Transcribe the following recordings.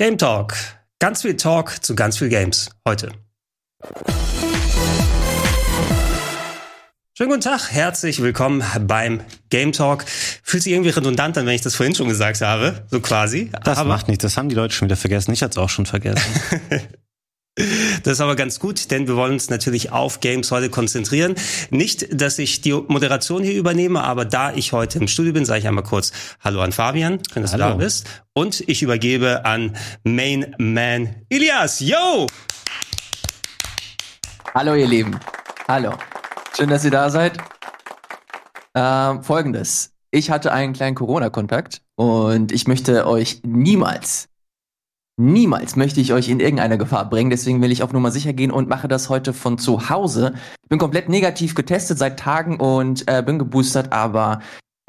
Game Talk. Ganz viel Talk zu ganz viel Games heute. Schönen guten Tag, herzlich willkommen beim Game Talk. Fühlt sich irgendwie redundant an, wenn ich das vorhin schon gesagt habe, so quasi. Das aber macht nichts, das haben die Leute schon wieder vergessen. Ich hatte es auch schon vergessen. Das ist aber ganz gut, denn wir wollen uns natürlich auf Games heute konzentrieren. Nicht, dass ich die Moderation hier übernehme, aber da ich heute im Studio bin, sage ich einmal kurz Hallo an Fabian, schön, dass Hallo. du da bist. Und ich übergebe an Main Man Ilias. Yo! Hallo ihr Lieben. Hallo. Schön, dass ihr da seid. Ähm, Folgendes. Ich hatte einen kleinen Corona-Kontakt und ich möchte euch niemals Niemals möchte ich euch in irgendeine Gefahr bringen, deswegen will ich auf Nummer sicher gehen und mache das heute von zu Hause. Ich bin komplett negativ getestet seit Tagen und äh, bin geboostert, aber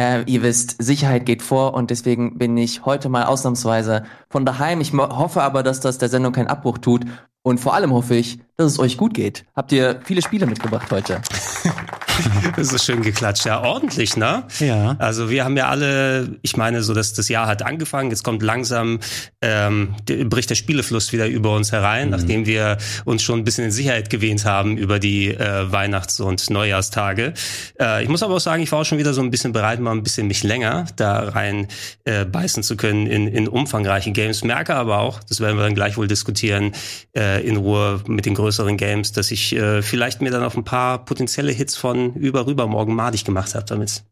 äh, ihr wisst, Sicherheit geht vor und deswegen bin ich heute mal ausnahmsweise von daheim. Ich hoffe aber, dass das der Sendung keinen Abbruch tut und vor allem hoffe ich, dass es euch gut geht. Habt ihr viele Spiele mitgebracht heute? das ist schön geklatscht. Ja, ordentlich, ne? Ja. Also wir haben ja alle, ich meine, so dass das Jahr hat angefangen, jetzt kommt langsam, ähm, bricht der Spielefluss wieder über uns herein, mhm. nachdem wir uns schon ein bisschen in Sicherheit gewähnt haben über die äh, Weihnachts- und Neujahrstage. Äh, ich muss aber auch sagen, ich war auch schon wieder so ein bisschen bereit, mal ein bisschen mich länger da rein äh, beißen zu können in, in umfangreiche Games. Merke aber auch, das werden wir dann gleich wohl diskutieren, äh, in Ruhe mit den größeren Games, dass ich äh, vielleicht mir dann auf ein paar potenzielle Hits von über rübermorgen madig gemacht habe damit.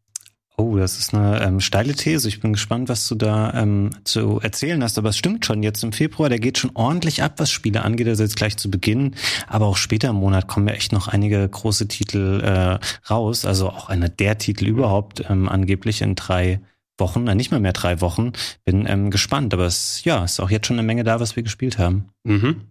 Oh, das ist eine ähm, steile These. Ich bin gespannt, was du da ähm, zu erzählen hast. Aber es stimmt schon, jetzt im Februar, der geht schon ordentlich ab, was Spiele angeht. Also jetzt gleich zu Beginn. Aber auch später im Monat kommen ja echt noch einige große Titel äh, raus. Also auch einer der Titel überhaupt, ähm, angeblich in drei Wochen, äh, nicht mal mehr drei Wochen. Bin ähm, gespannt. Aber es ja, ist auch jetzt schon eine Menge da, was wir gespielt haben. Mhm.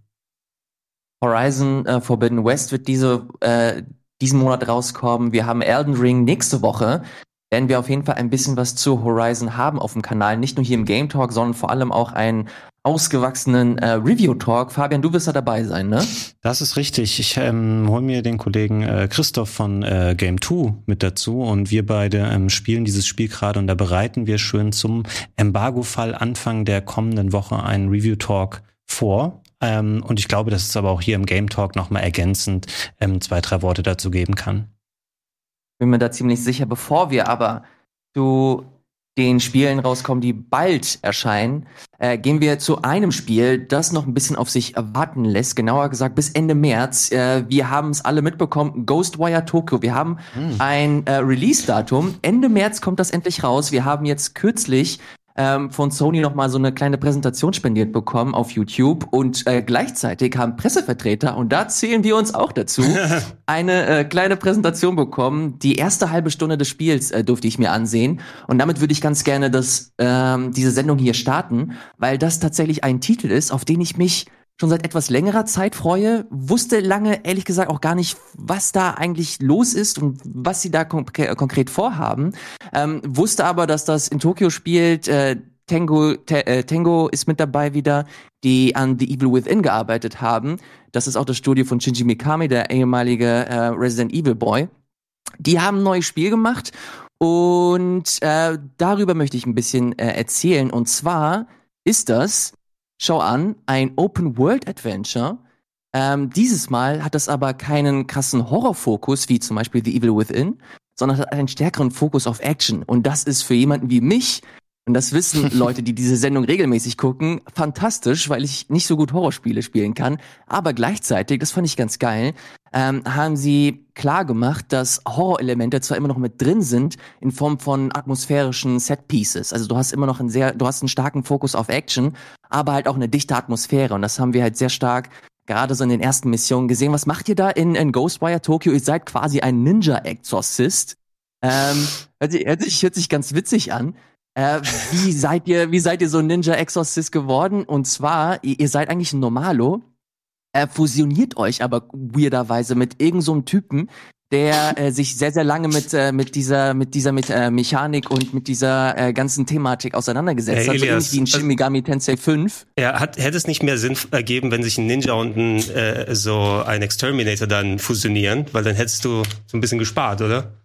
Horizon äh, Forbidden West wird diese äh, diesen Monat rauskommen. Wir haben Elden Ring nächste Woche. Werden wir auf jeden Fall ein bisschen was zu Horizon haben auf dem Kanal. Nicht nur hier im Game Talk, sondern vor allem auch einen ausgewachsenen äh, Review Talk. Fabian, du wirst da dabei sein, ne? Das ist richtig. Ich ähm, hole mir den Kollegen äh, Christoph von äh, Game 2 mit dazu und wir beide ähm, spielen dieses Spiel gerade und da bereiten wir schön zum Embargo-Fall Anfang der kommenden Woche einen Review Talk vor. Ähm, und ich glaube, dass es aber auch hier im Game Talk nochmal ergänzend ähm, zwei, drei Worte dazu geben kann. Bin mir da ziemlich sicher. Bevor wir aber zu den Spielen rauskommen, die bald erscheinen, äh, gehen wir zu einem Spiel, das noch ein bisschen auf sich warten lässt. Genauer gesagt bis Ende März. Äh, wir haben es alle mitbekommen. Ghostwire Tokyo. Wir haben hm. ein äh, Release-Datum. Ende März kommt das endlich raus. Wir haben jetzt kürzlich ähm, von Sony noch mal so eine kleine Präsentation spendiert bekommen auf YouTube und äh, gleichzeitig haben Pressevertreter und da zählen wir uns auch dazu eine äh, kleine Präsentation bekommen. Die erste halbe Stunde des Spiels äh, durfte ich mir ansehen und damit würde ich ganz gerne das ähm, diese Sendung hier starten, weil das tatsächlich ein Titel ist, auf den ich mich schon seit etwas längerer Zeit freue. Wusste lange, ehrlich gesagt, auch gar nicht, was da eigentlich los ist und was sie da konk konkret vorhaben. Ähm, wusste aber, dass das in Tokio spielt. Äh, Tango, äh, Tango ist mit dabei wieder, die an The Evil Within gearbeitet haben. Das ist auch das Studio von Shinji Mikami, der ehemalige äh, Resident Evil Boy. Die haben ein neues Spiel gemacht und äh, darüber möchte ich ein bisschen äh, erzählen. Und zwar ist das schau an, ein Open-World-Adventure. Ähm, dieses Mal hat das aber keinen krassen Horrorfokus, wie zum Beispiel The Evil Within, sondern hat einen stärkeren Fokus auf Action. Und das ist für jemanden wie mich, und das wissen Leute, die diese Sendung regelmäßig gucken, fantastisch, weil ich nicht so gut Horrorspiele spielen kann. Aber gleichzeitig, das fand ich ganz geil, ähm, haben sie klar gemacht, dass Horrorelemente zwar immer noch mit drin sind in Form von atmosphärischen Setpieces. Also du hast immer noch einen sehr, du hast einen starken Fokus auf Action, aber halt auch eine dichte Atmosphäre. Und das haben wir halt sehr stark gerade so in den ersten Missionen gesehen. Was macht ihr da in, in Ghostwire Tokyo? Ihr seid quasi ein Ninja-Exorcist. Ähm, hört, sich, hört, sich, hört sich ganz witzig an. Äh, wie seid ihr, wie seid ihr so Ninja Exorcist geworden? Und zwar, ihr, ihr seid eigentlich ein Normalo, äh, fusioniert euch aber weirderweise mit irgendeinem so Typen, der äh, sich sehr, sehr lange mit, äh, mit dieser, mit dieser mit, äh, Mechanik und mit dieser äh, ganzen Thematik auseinandergesetzt hat. So ähnlich wie ein Shin Megami Tensei 5. Ja, hat, hätte es nicht mehr Sinn ergeben, wenn sich ein Ninja und ein, äh, so ein Exterminator dann fusionieren, weil dann hättest du so ein bisschen gespart, oder?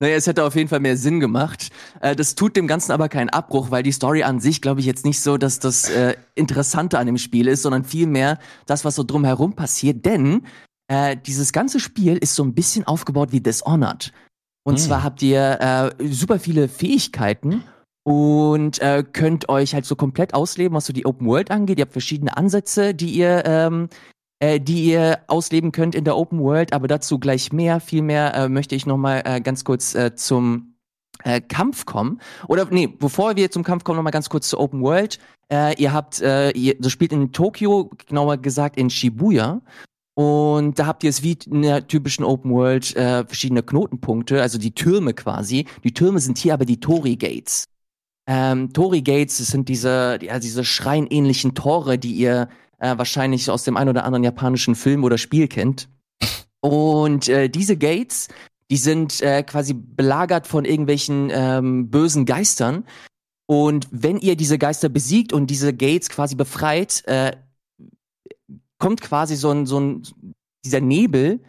Naja, es hätte auf jeden Fall mehr Sinn gemacht. Äh, das tut dem Ganzen aber keinen Abbruch, weil die Story an sich, glaube ich, jetzt nicht so, dass das äh, Interessante an dem Spiel ist, sondern vielmehr das, was so drumherum passiert. Denn äh, dieses ganze Spiel ist so ein bisschen aufgebaut wie Dishonored. Und hm. zwar habt ihr äh, super viele Fähigkeiten und äh, könnt euch halt so komplett ausleben, was so die Open World angeht. Ihr habt verschiedene Ansätze, die ihr ähm, äh, die ihr ausleben könnt in der Open World, aber dazu gleich mehr. Vielmehr äh, möchte ich noch mal äh, ganz kurz äh, zum äh, Kampf kommen. Oder nee, bevor wir zum Kampf kommen, noch mal ganz kurz zur Open World. Äh, ihr habt, äh, ihr, das spielt in Tokio, genauer gesagt in Shibuya. Und da habt ihr es wie in der typischen Open World äh, verschiedene Knotenpunkte, also die Türme quasi. Die Türme sind hier aber die Tori Gates. Ähm, Tori Gates, sind diese, ja, diese schreinähnlichen Tore, die ihr äh, wahrscheinlich aus dem ein oder anderen japanischen Film oder Spiel kennt. Und äh, diese Gates, die sind äh, quasi belagert von irgendwelchen ähm, bösen Geistern. Und wenn ihr diese Geister besiegt und diese Gates quasi befreit, äh, kommt quasi so ein, so ein, dieser Nebel,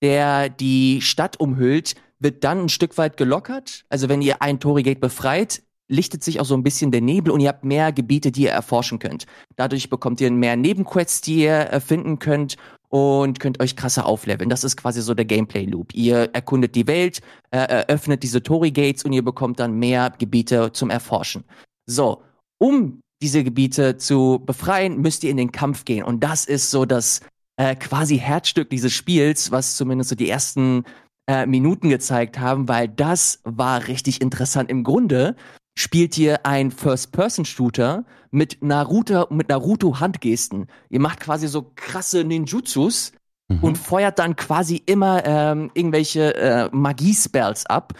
der die Stadt umhüllt, wird dann ein Stück weit gelockert. Also wenn ihr ein Torigate befreit, lichtet sich auch so ein bisschen der Nebel und ihr habt mehr Gebiete, die ihr erforschen könnt. Dadurch bekommt ihr mehr Nebenquests, die ihr erfinden könnt und könnt euch krasser aufleveln. Das ist quasi so der Gameplay-Loop. Ihr erkundet die Welt, äh, eröffnet diese Tori-Gates und ihr bekommt dann mehr Gebiete zum Erforschen. So, um diese Gebiete zu befreien, müsst ihr in den Kampf gehen. Und das ist so das äh, quasi Herzstück dieses Spiels, was zumindest so die ersten äh, Minuten gezeigt haben, weil das war richtig interessant. Im Grunde spielt ihr ein First-Person-Shooter mit Naruto, mit Naruto-Handgesten. Ihr macht quasi so krasse Ninjutsus mhm. und feuert dann quasi immer ähm, irgendwelche äh, Magie-Spells ab.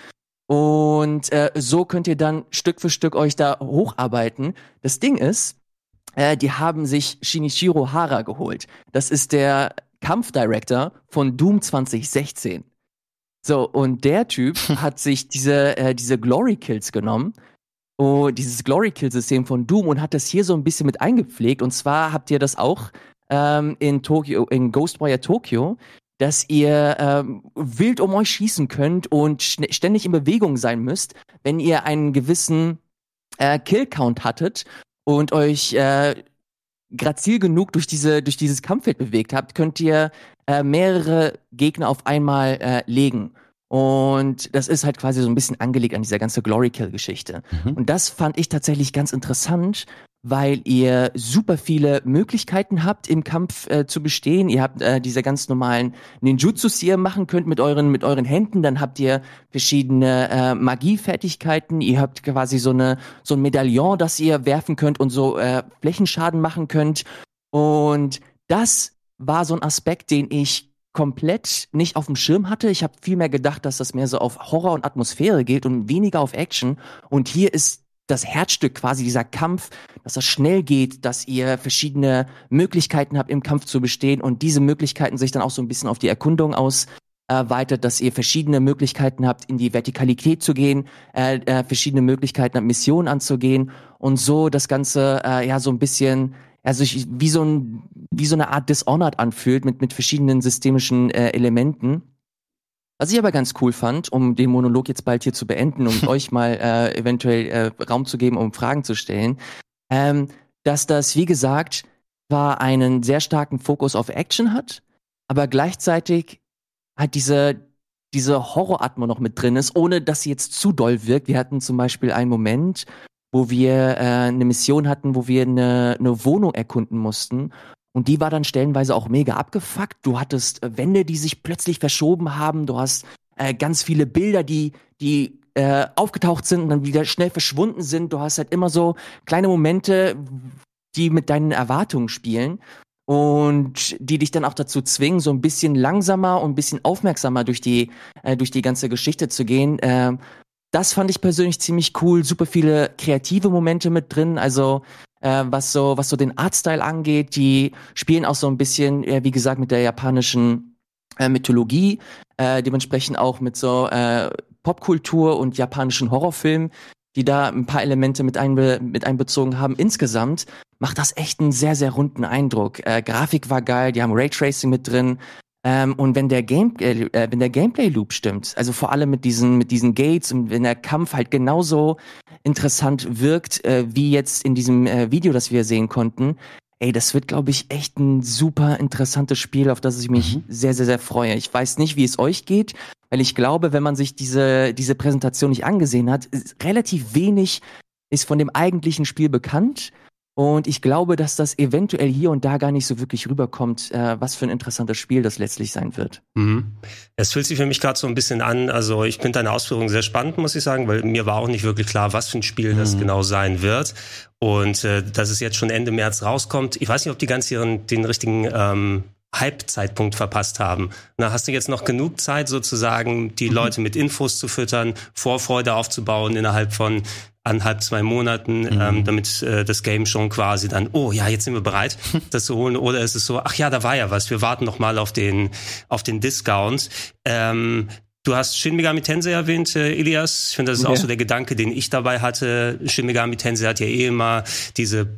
Und äh, so könnt ihr dann Stück für Stück euch da hocharbeiten. Das Ding ist, äh, die haben sich Shinichiro Hara geholt. Das ist der Kampfdirector von Doom 2016. So, und der Typ hat sich diese, äh, diese Glory Kills genommen oh, dieses Glory Kill System von Doom und hat das hier so ein bisschen mit eingepflegt. Und zwar habt ihr das auch ähm, in Tokyo, in Ghostwire Tokyo, dass ihr ähm, wild um euch schießen könnt und ständig in Bewegung sein müsst, wenn ihr einen gewissen äh, Kill-Count hattet und euch äh, grazil genug durch diese durch dieses Kampffeld bewegt habt, könnt ihr äh, mehrere Gegner auf einmal äh, legen. Und das ist halt quasi so ein bisschen angelegt an dieser ganze Glory Kill Geschichte. Mhm. Und das fand ich tatsächlich ganz interessant, weil ihr super viele Möglichkeiten habt, im Kampf äh, zu bestehen. Ihr habt äh, diese ganz normalen Ninjutsus, die ihr machen könnt mit euren, mit euren Händen. Dann habt ihr verschiedene äh, Magiefertigkeiten. Ihr habt quasi so eine, so ein Medaillon, das ihr werfen könnt und so äh, Flächenschaden machen könnt. Und das war so ein Aspekt, den ich komplett nicht auf dem Schirm hatte. Ich habe viel mehr gedacht, dass das mehr so auf Horror und Atmosphäre geht und weniger auf Action. Und hier ist das Herzstück quasi dieser Kampf, dass das schnell geht, dass ihr verschiedene Möglichkeiten habt, im Kampf zu bestehen und diese Möglichkeiten sich dann auch so ein bisschen auf die Erkundung aus erweitert, dass ihr verschiedene Möglichkeiten habt, in die Vertikalität zu gehen, äh, äh, verschiedene Möglichkeiten habt, Missionen anzugehen und so das Ganze äh, ja so ein bisschen also ich, wie so ein wie so eine Art Dishonored anfühlt mit mit verschiedenen systemischen äh, Elementen. Was ich aber ganz cool fand, um den Monolog jetzt bald hier zu beenden und euch mal äh, eventuell äh, Raum zu geben, um Fragen zu stellen, ähm, dass das wie gesagt zwar einen sehr starken Fokus auf Action hat, aber gleichzeitig hat diese diese Horroratmo noch mit drin ist, ohne dass sie jetzt zu doll wirkt. Wir hatten zum Beispiel einen Moment, wo wir äh, eine Mission hatten, wo wir eine, eine Wohnung erkunden mussten. Und die war dann stellenweise auch mega abgefuckt. Du hattest äh, Wände, die sich plötzlich verschoben haben. Du hast äh, ganz viele Bilder, die, die äh, aufgetaucht sind und dann wieder schnell verschwunden sind. Du hast halt immer so kleine Momente, die mit deinen Erwartungen spielen und die dich dann auch dazu zwingen, so ein bisschen langsamer und ein bisschen aufmerksamer durch die äh, durch die ganze Geschichte zu gehen. Äh, das fand ich persönlich ziemlich cool. Super viele kreative Momente mit drin. Also äh, was so was so den Artstyle angeht, die spielen auch so ein bisschen, äh, wie gesagt, mit der japanischen äh, Mythologie, äh, dementsprechend auch mit so äh, Popkultur und japanischen Horrorfilmen, die da ein paar Elemente mit, einbe mit einbezogen haben. Insgesamt macht das echt einen sehr, sehr runden Eindruck. Äh, Grafik war geil, die haben Raytracing mit drin. Ähm, und wenn der Game, äh, äh, wenn der Gameplay Loop stimmt, also vor allem mit diesen, mit diesen Gates und wenn der Kampf halt genauso interessant wirkt, äh, wie jetzt in diesem äh, Video, das wir sehen konnten, ey, das wird, glaube ich, echt ein super interessantes Spiel, auf das ich mich mhm. sehr, sehr, sehr freue. Ich weiß nicht, wie es euch geht, weil ich glaube, wenn man sich diese, diese Präsentation nicht angesehen hat, relativ wenig ist von dem eigentlichen Spiel bekannt. Und ich glaube, dass das eventuell hier und da gar nicht so wirklich rüberkommt, äh, was für ein interessantes Spiel das letztlich sein wird. Mhm. Es fühlt sich für mich gerade so ein bisschen an, also ich finde deine Ausführungen sehr spannend, muss ich sagen, weil mir war auch nicht wirklich klar, was für ein Spiel mhm. das genau sein wird. Und äh, dass es jetzt schon Ende März rauskommt, ich weiß nicht, ob die ganz ihren den richtigen ähm, Halbzeitpunkt verpasst haben. Na, hast du jetzt noch genug Zeit sozusagen, die mhm. Leute mit Infos zu füttern, Vorfreude aufzubauen innerhalb von anderthalb, zwei Monaten, mhm. ähm, damit äh, das Game schon quasi dann, oh ja, jetzt sind wir bereit, das zu holen. Oder ist es so, ach ja, da war ja was, wir warten noch mal auf den, auf den Discount. Ähm, Du hast Shin Megami Tensei erwähnt, äh, Elias. Ich finde, das ist okay. auch so der Gedanke, den ich dabei hatte. Shin Megami Tensei hat ja eh immer diese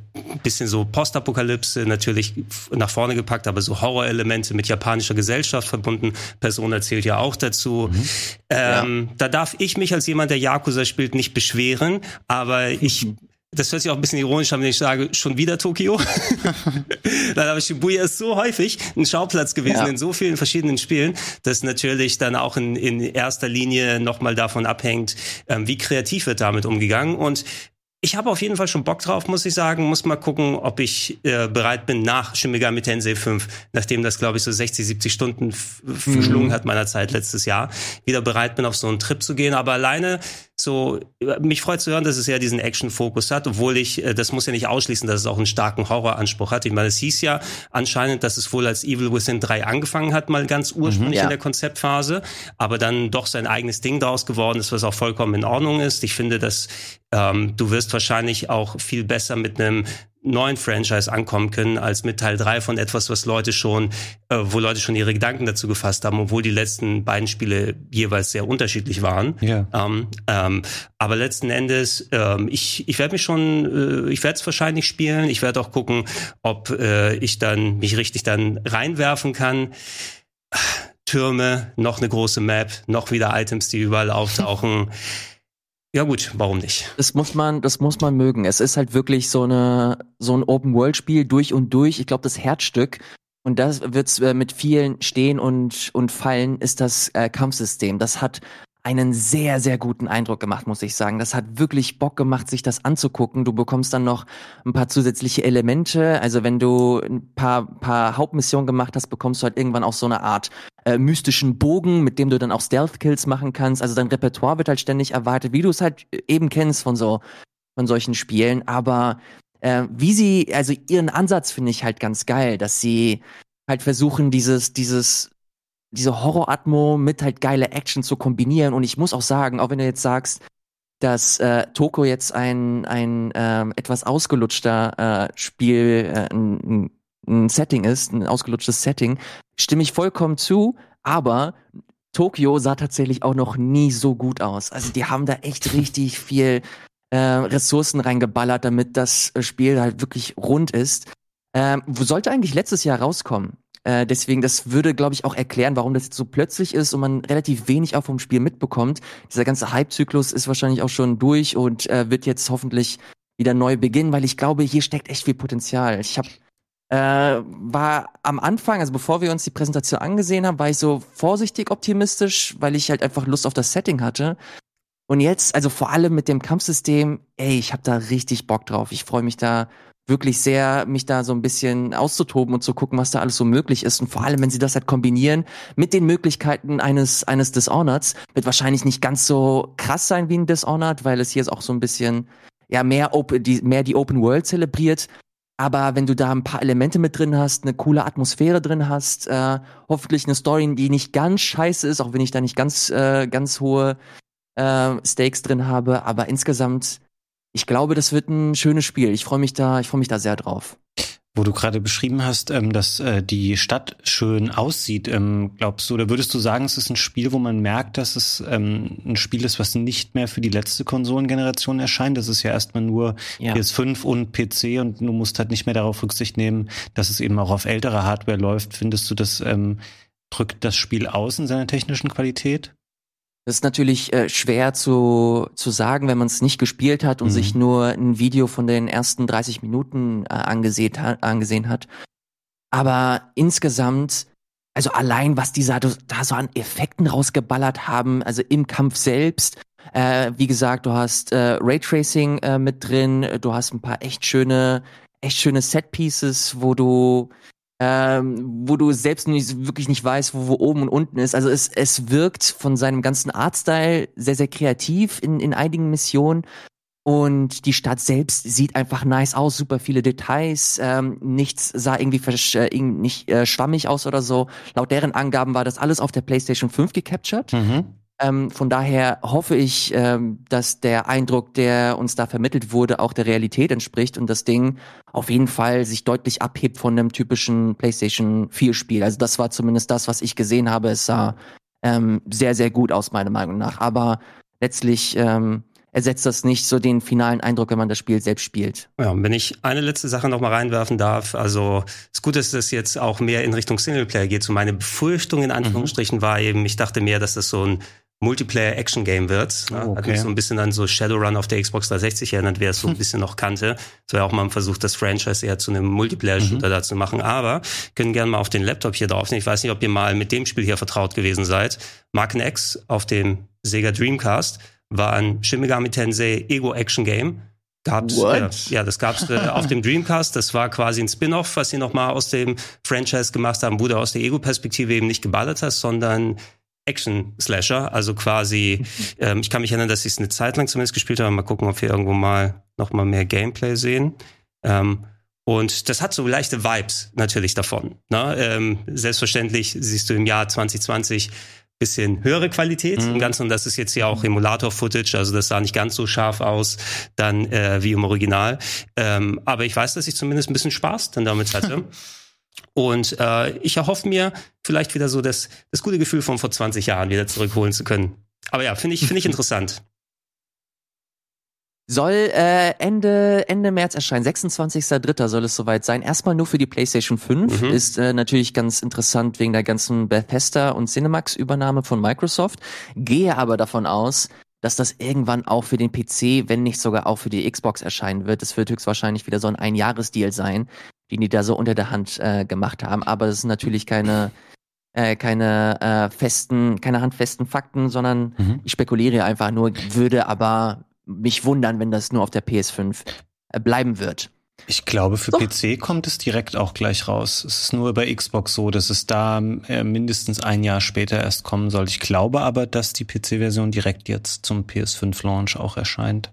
bisschen so Postapokalypse natürlich nach vorne gepackt, aber so Horrorelemente mit japanischer Gesellschaft verbunden. Person erzählt ja auch dazu. Mhm. Ähm, ja. Da darf ich mich als jemand, der Yakuza spielt, nicht beschweren, aber ich das hört sich auch ein bisschen ironisch an, wenn ich sage, schon wieder Tokio. dann aber Shibuya ist so häufig ein Schauplatz gewesen ja. in so vielen verschiedenen Spielen, dass natürlich dann auch in, in erster Linie nochmal davon abhängt, ähm, wie kreativ wird damit umgegangen. Und ich habe auf jeden Fall schon Bock drauf, muss ich sagen. Muss mal gucken, ob ich äh, bereit bin nach Shin Megami Tensei 5, nachdem das, glaube ich, so 60, 70 Stunden verschlungen mhm. hat meiner Zeit letztes Jahr, wieder bereit bin, auf so einen Trip zu gehen. Aber alleine so, mich freut zu hören, dass es ja diesen Action-Fokus hat, obwohl ich, äh, das muss ja nicht ausschließen, dass es auch einen starken Horroranspruch hat. Ich meine, es hieß ja anscheinend, dass es wohl als Evil Within 3 angefangen hat, mal ganz ursprünglich mhm, ja. in der Konzeptphase, aber dann doch sein eigenes Ding daraus geworden ist, was auch vollkommen in Ordnung ist. Ich finde, dass ähm, du wirst wahrscheinlich auch viel besser mit einem neuen Franchise ankommen können als mit Teil 3 von etwas, was Leute schon, äh, wo Leute schon ihre Gedanken dazu gefasst haben, obwohl die letzten beiden Spiele jeweils sehr unterschiedlich waren. Ja. Ähm, ähm, aber letzten Endes, ähm, ich, ich werde mich schon, äh, ich werde es wahrscheinlich spielen. Ich werde auch gucken, ob äh, ich dann mich richtig dann reinwerfen kann. Türme, noch eine große Map, noch wieder Items, die überall auftauchen. Ja gut, warum nicht? Das muss man, das muss man mögen. Es ist halt wirklich so eine so ein Open World Spiel durch und durch. Ich glaube, das Herzstück und das wird's äh, mit vielen stehen und und fallen ist das äh, Kampfsystem. Das hat einen sehr, sehr guten Eindruck gemacht, muss ich sagen. Das hat wirklich Bock gemacht, sich das anzugucken. Du bekommst dann noch ein paar zusätzliche Elemente. Also wenn du ein paar, paar Hauptmissionen gemacht hast, bekommst du halt irgendwann auch so eine Art äh, mystischen Bogen, mit dem du dann auch Stealth-Kills machen kannst. Also dein Repertoire wird halt ständig erwartet, wie du es halt eben kennst von so, von solchen Spielen. Aber äh, wie sie, also ihren Ansatz finde ich halt ganz geil, dass sie halt versuchen, dieses, dieses diese Horror-Atmo mit halt geile Action zu kombinieren. Und ich muss auch sagen, auch wenn du jetzt sagst, dass äh, Toko jetzt ein, ein ähm, etwas ausgelutschter äh, Spiel, äh, ein, ein Setting ist, ein ausgelutschtes Setting, stimme ich vollkommen zu, aber Tokio sah tatsächlich auch noch nie so gut aus. Also die haben da echt richtig viel äh, Ressourcen reingeballert, damit das Spiel halt wirklich rund ist. Ähm, sollte eigentlich letztes Jahr rauskommen. Äh, deswegen, das würde, glaube ich, auch erklären, warum das jetzt so plötzlich ist und man relativ wenig auch vom Spiel mitbekommt. Dieser ganze Hype-Zyklus ist wahrscheinlich auch schon durch und äh, wird jetzt hoffentlich wieder neu beginnen, weil ich glaube, hier steckt echt viel Potenzial. Ich habe äh, war am Anfang, also bevor wir uns die Präsentation angesehen haben, war ich so vorsichtig optimistisch, weil ich halt einfach Lust auf das Setting hatte. Und jetzt, also vor allem mit dem Kampfsystem, ey, ich habe da richtig Bock drauf. Ich freue mich da wirklich sehr, mich da so ein bisschen auszutoben und zu gucken, was da alles so möglich ist. Und vor allem, wenn sie das halt kombinieren mit den Möglichkeiten eines, eines Dishonoreds, wird wahrscheinlich nicht ganz so krass sein wie ein Dishonored, weil es hier ist auch so ein bisschen, ja, mehr, open, die, mehr die Open World zelebriert. Aber wenn du da ein paar Elemente mit drin hast, eine coole Atmosphäre drin hast, äh, hoffentlich eine Story, die nicht ganz scheiße ist, auch wenn ich da nicht ganz, äh, ganz hohe äh, Stakes drin habe, aber insgesamt ich glaube, das wird ein schönes Spiel. Ich freue mich da, ich freue mich da sehr drauf. Wo du gerade beschrieben hast, ähm, dass äh, die Stadt schön aussieht, ähm, glaubst du, oder würdest du sagen, es ist ein Spiel, wo man merkt, dass es ähm, ein Spiel ist, was nicht mehr für die letzte Konsolengeneration erscheint? Das ist ja erstmal nur ja. PS5 und PC und du musst halt nicht mehr darauf Rücksicht nehmen, dass es eben auch auf ältere Hardware läuft. Findest du das drückt das Spiel aus in seiner technischen Qualität? Das ist natürlich äh, schwer zu, zu sagen, wenn man es nicht gespielt hat und mhm. sich nur ein Video von den ersten 30 Minuten äh, angesehen, ha angesehen hat. Aber insgesamt, also allein, was die da, da so an Effekten rausgeballert haben, also im Kampf selbst, äh, wie gesagt, du hast äh, Raytracing äh, mit drin, du hast ein paar echt schöne, echt schöne Set-Pieces, wo du ähm, wo du selbst nicht, wirklich nicht weißt, wo, wo oben und unten ist. Also es, es wirkt von seinem ganzen Artstyle sehr, sehr kreativ in, in einigen Missionen. Und die Stadt selbst sieht einfach nice aus, super viele Details, ähm, nichts sah irgendwie äh, nicht äh, schwammig aus oder so. Laut deren Angaben war das alles auf der PlayStation 5 gecaptured. Mhm. Ähm, von daher hoffe ich, ähm, dass der Eindruck, der uns da vermittelt wurde, auch der Realität entspricht und das Ding auf jeden Fall sich deutlich abhebt von einem typischen PlayStation 4 Spiel. Also das war zumindest das, was ich gesehen habe. Es sah ähm, sehr, sehr gut aus, meiner Meinung nach. Aber letztlich ähm, ersetzt das nicht so den finalen Eindruck, wenn man das Spiel selbst spielt. Ja, und wenn ich eine letzte Sache noch mal reinwerfen darf, also es ist gut, dass das jetzt auch mehr in Richtung Singleplayer geht. So meine Befürchtung in Anführungsstrichen mhm. war eben, ich dachte mehr, dass das so ein Multiplayer-Action-Game wird. Ne? Oh, okay. Hat mich so ein bisschen an so Shadowrun auf der Xbox 360 erinnert, wer es so ein bisschen noch kannte. So ja auch mal ein Versuch, das Franchise eher zu einem Multiplayer-Shooter mhm. da zu machen. Aber können gerne mal auf den Laptop hier drauf. Ich weiß nicht, ob ihr mal mit dem Spiel hier vertraut gewesen seid. Marken X auf dem Sega Dreamcast war ein Shin Megami Tensei Ego-Action-Game. Gab's, äh, ja, das gab's äh, auf dem Dreamcast. Das war quasi ein Spin-off, was sie nochmal aus dem Franchise gemacht haben, wo du aus der Ego-Perspektive eben nicht geballert hast, sondern Action-Slasher. Also quasi, ähm, ich kann mich erinnern, dass ich es eine Zeit lang zumindest gespielt habe. Mal gucken, ob wir irgendwo mal noch mal mehr Gameplay sehen. Ähm, und das hat so leichte Vibes natürlich davon. Ne? Ähm, selbstverständlich siehst du im Jahr 2020 bisschen höhere Qualität mhm. im Ganzen und das ist jetzt ja auch Emulator-Footage, also das sah nicht ganz so scharf aus dann äh, wie im Original. Ähm, aber ich weiß, dass ich zumindest ein bisschen Spaß dann damit hatte. Und äh, ich erhoffe mir vielleicht wieder so das, das gute Gefühl von vor 20 Jahren wieder zurückholen zu können. Aber ja, finde ich, finde ich interessant. Soll äh, Ende, Ende März erscheinen, 26.03. soll es soweit sein. Erstmal nur für die PlayStation 5. Mhm. Ist äh, natürlich ganz interessant wegen der ganzen Bethesda und Cinemax-Übernahme von Microsoft. Gehe aber davon aus, dass das irgendwann auch für den PC, wenn nicht sogar auch für die Xbox erscheinen wird. Es wird höchstwahrscheinlich wieder so ein Einjahresdeal sein, den die da so unter der Hand äh, gemacht haben. Aber es ist natürlich keine äh, keine äh, festen, keine handfesten Fakten, sondern mhm. ich spekuliere einfach nur, würde aber mich wundern, wenn das nur auf der PS5 äh, bleiben wird. Ich glaube, für so. PC kommt es direkt auch gleich raus. Es ist nur bei Xbox so, dass es da äh, mindestens ein Jahr später erst kommen soll. Ich glaube aber, dass die PC-Version direkt jetzt zum PS5-Launch auch erscheint.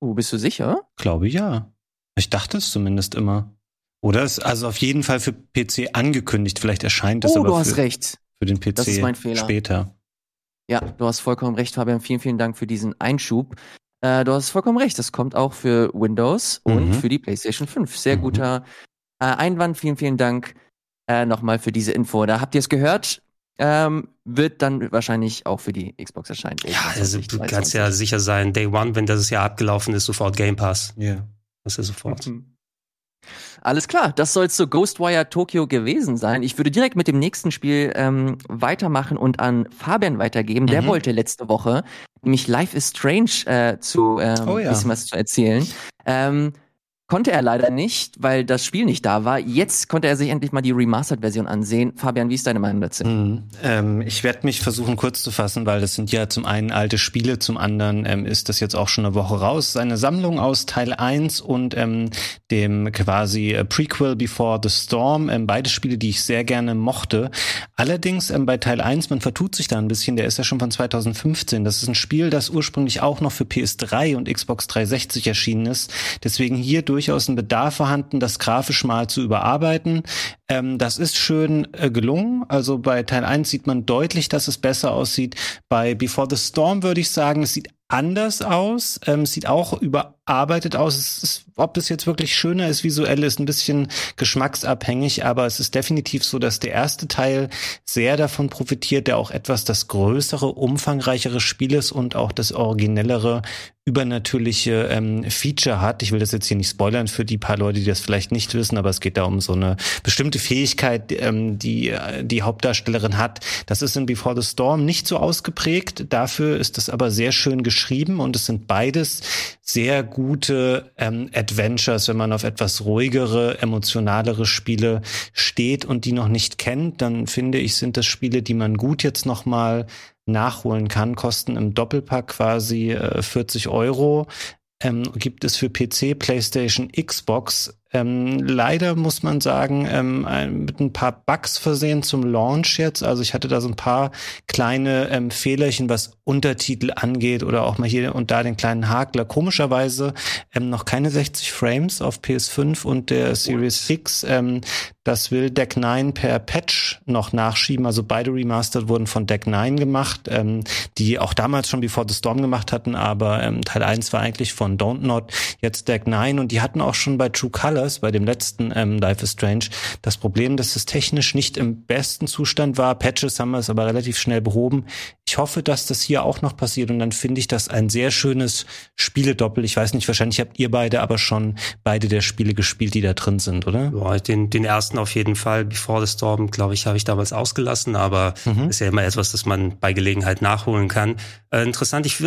Oh, bist du sicher? Glaube ja. Ich dachte es zumindest immer. Oder ist also auf jeden Fall für PC angekündigt. Vielleicht erscheint es oh, aber du hast für, recht. für den PC das ist mein Fehler. später. Ja, du hast vollkommen recht, Fabian. Vielen, vielen Dank für diesen Einschub. Äh, du hast vollkommen recht. Das kommt auch für Windows mhm. und für die PlayStation 5. Sehr mhm. guter äh, Einwand. Vielen, vielen Dank äh, nochmal für diese Info. Da habt ihr es gehört. Ähm, wird dann wahrscheinlich auch für die Xbox erscheinen. Ja, also du kannst ja sicher sein, Day One, wenn das Jahr abgelaufen ist, sofort Game Pass. Ja. Yeah. Das ist ja sofort. Mhm. Alles klar, das soll zu Ghostwire Tokyo gewesen sein. Ich würde direkt mit dem nächsten Spiel ähm, weitermachen und an Fabian weitergeben. Der mhm. wollte letzte Woche nämlich Life is Strange äh, zu ähm, oh ja. bisschen was zu erzählen. Ähm, Konnte er leider nicht, weil das Spiel nicht da war. Jetzt konnte er sich endlich mal die Remastered-Version ansehen. Fabian, wie ist deine Meinung dazu? Mhm. Ähm, ich werde mich versuchen kurz zu fassen, weil das sind ja zum einen alte Spiele, zum anderen ähm, ist das jetzt auch schon eine Woche raus. Seine Sammlung aus Teil 1 und ähm, dem quasi äh, Prequel Before the Storm. Ähm, beide Spiele, die ich sehr gerne mochte. Allerdings ähm, bei Teil 1, man vertut sich da ein bisschen, der ist ja schon von 2015. Das ist ein Spiel, das ursprünglich auch noch für PS3 und Xbox 360 erschienen ist. Deswegen hier durch durchaus ein Bedarf vorhanden, das grafisch mal zu überarbeiten. Ähm, das ist schön äh, gelungen. Also bei Teil 1 sieht man deutlich, dass es besser aussieht. Bei Before the Storm würde ich sagen, es sieht anders aus, ähm, sieht auch überarbeitet aus. Ist, ob es jetzt wirklich schöner ist visuell, ist ein bisschen geschmacksabhängig, aber es ist definitiv so, dass der erste Teil sehr davon profitiert, der auch etwas das größere, umfangreichere Spiel ist und auch das originellere übernatürliche ähm, Feature hat. Ich will das jetzt hier nicht spoilern für die paar Leute, die das vielleicht nicht wissen, aber es geht da um so eine bestimmte Fähigkeit, ähm, die die Hauptdarstellerin hat. Das ist in Before the Storm nicht so ausgeprägt. Dafür ist es aber sehr schön geschrieben und es sind beides sehr gute ähm, Adventures, wenn man auf etwas ruhigere, emotionalere Spiele steht und die noch nicht kennt, dann finde ich, sind das Spiele, die man gut jetzt noch mal nachholen kann, kosten im Doppelpack quasi äh, 40 Euro. Ähm, gibt es für PC, PlayStation, Xbox ähm, leider muss man sagen, ähm, mit ein paar Bugs versehen zum Launch jetzt. Also ich hatte da so ein paar kleine ähm, Fehlerchen, was Untertitel angeht oder auch mal hier und da den kleinen Hakler. Komischerweise ähm, noch keine 60 Frames auf PS5 und der Series X. Ähm, das will Deck 9 per Patch noch nachschieben. Also beide Remastered wurden von Deck 9 gemacht, ähm, die auch damals schon Before the Storm gemacht hatten, aber ähm, Teil 1 war eigentlich von Don't Not, jetzt Deck 9 und die hatten auch schon bei True Color Colors, bei dem letzten ähm, Life is Strange, das Problem, dass es technisch nicht im besten Zustand war. Patches haben wir es aber relativ schnell behoben. Ich hoffe, dass das hier auch noch passiert und dann finde ich das ein sehr schönes Spieledoppel. Ich weiß nicht, wahrscheinlich habt ihr beide aber schon beide der Spiele gespielt, die da drin sind, oder? Ja, den, den ersten auf jeden Fall. Before the Storm, glaube ich, habe ich damals ausgelassen, aber mhm. ist ja immer etwas, das man bei Gelegenheit nachholen kann. Äh, interessant, ich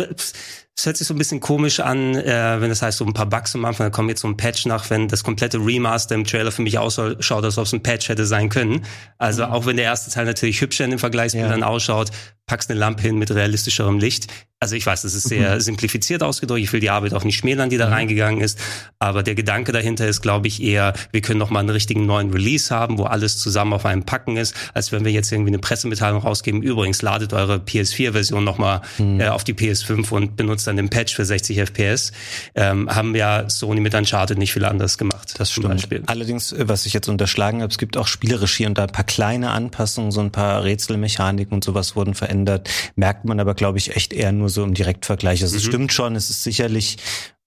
es hört sich so ein bisschen komisch an, äh, wenn das heißt, so ein paar Bugs am Anfang, da kommt jetzt so ein Patch nach, wenn das komplette Remaster im Trailer für mich ausschaut, als ob es ein Patch hätte sein können. Also mhm. auch wenn der erste Teil natürlich hübscher in den Vergleichsbildern ja. ausschaut, packst eine Lampe hin mit realistischerem Licht. Also ich weiß, das ist sehr mhm. simplifiziert ausgedrückt. Ich will die Arbeit auch nicht schmälern, die da mhm. reingegangen ist. Aber der Gedanke dahinter ist, glaube ich, eher, wir können noch mal einen richtigen neuen Release haben, wo alles zusammen auf einem Packen ist, als wenn wir jetzt irgendwie eine Pressemitteilung rausgeben. Übrigens, ladet eure PS4-Version noch mal mhm. äh, auf die PS5 und benutzt dann den Patch für 60 FPS. Ähm, haben ja Sony mit Uncharted nicht viel anders gemacht. Das stimmt. Allerdings, äh, was ich jetzt unterschlagen habe, es gibt auch spielerisch hier und da ein paar kleine Anpassungen, so ein paar Rätselmechaniken und sowas wurden verändert verändert. Merkt man aber, glaube ich, echt eher nur so im Direktvergleich. Also mhm. es stimmt schon, es ist sicherlich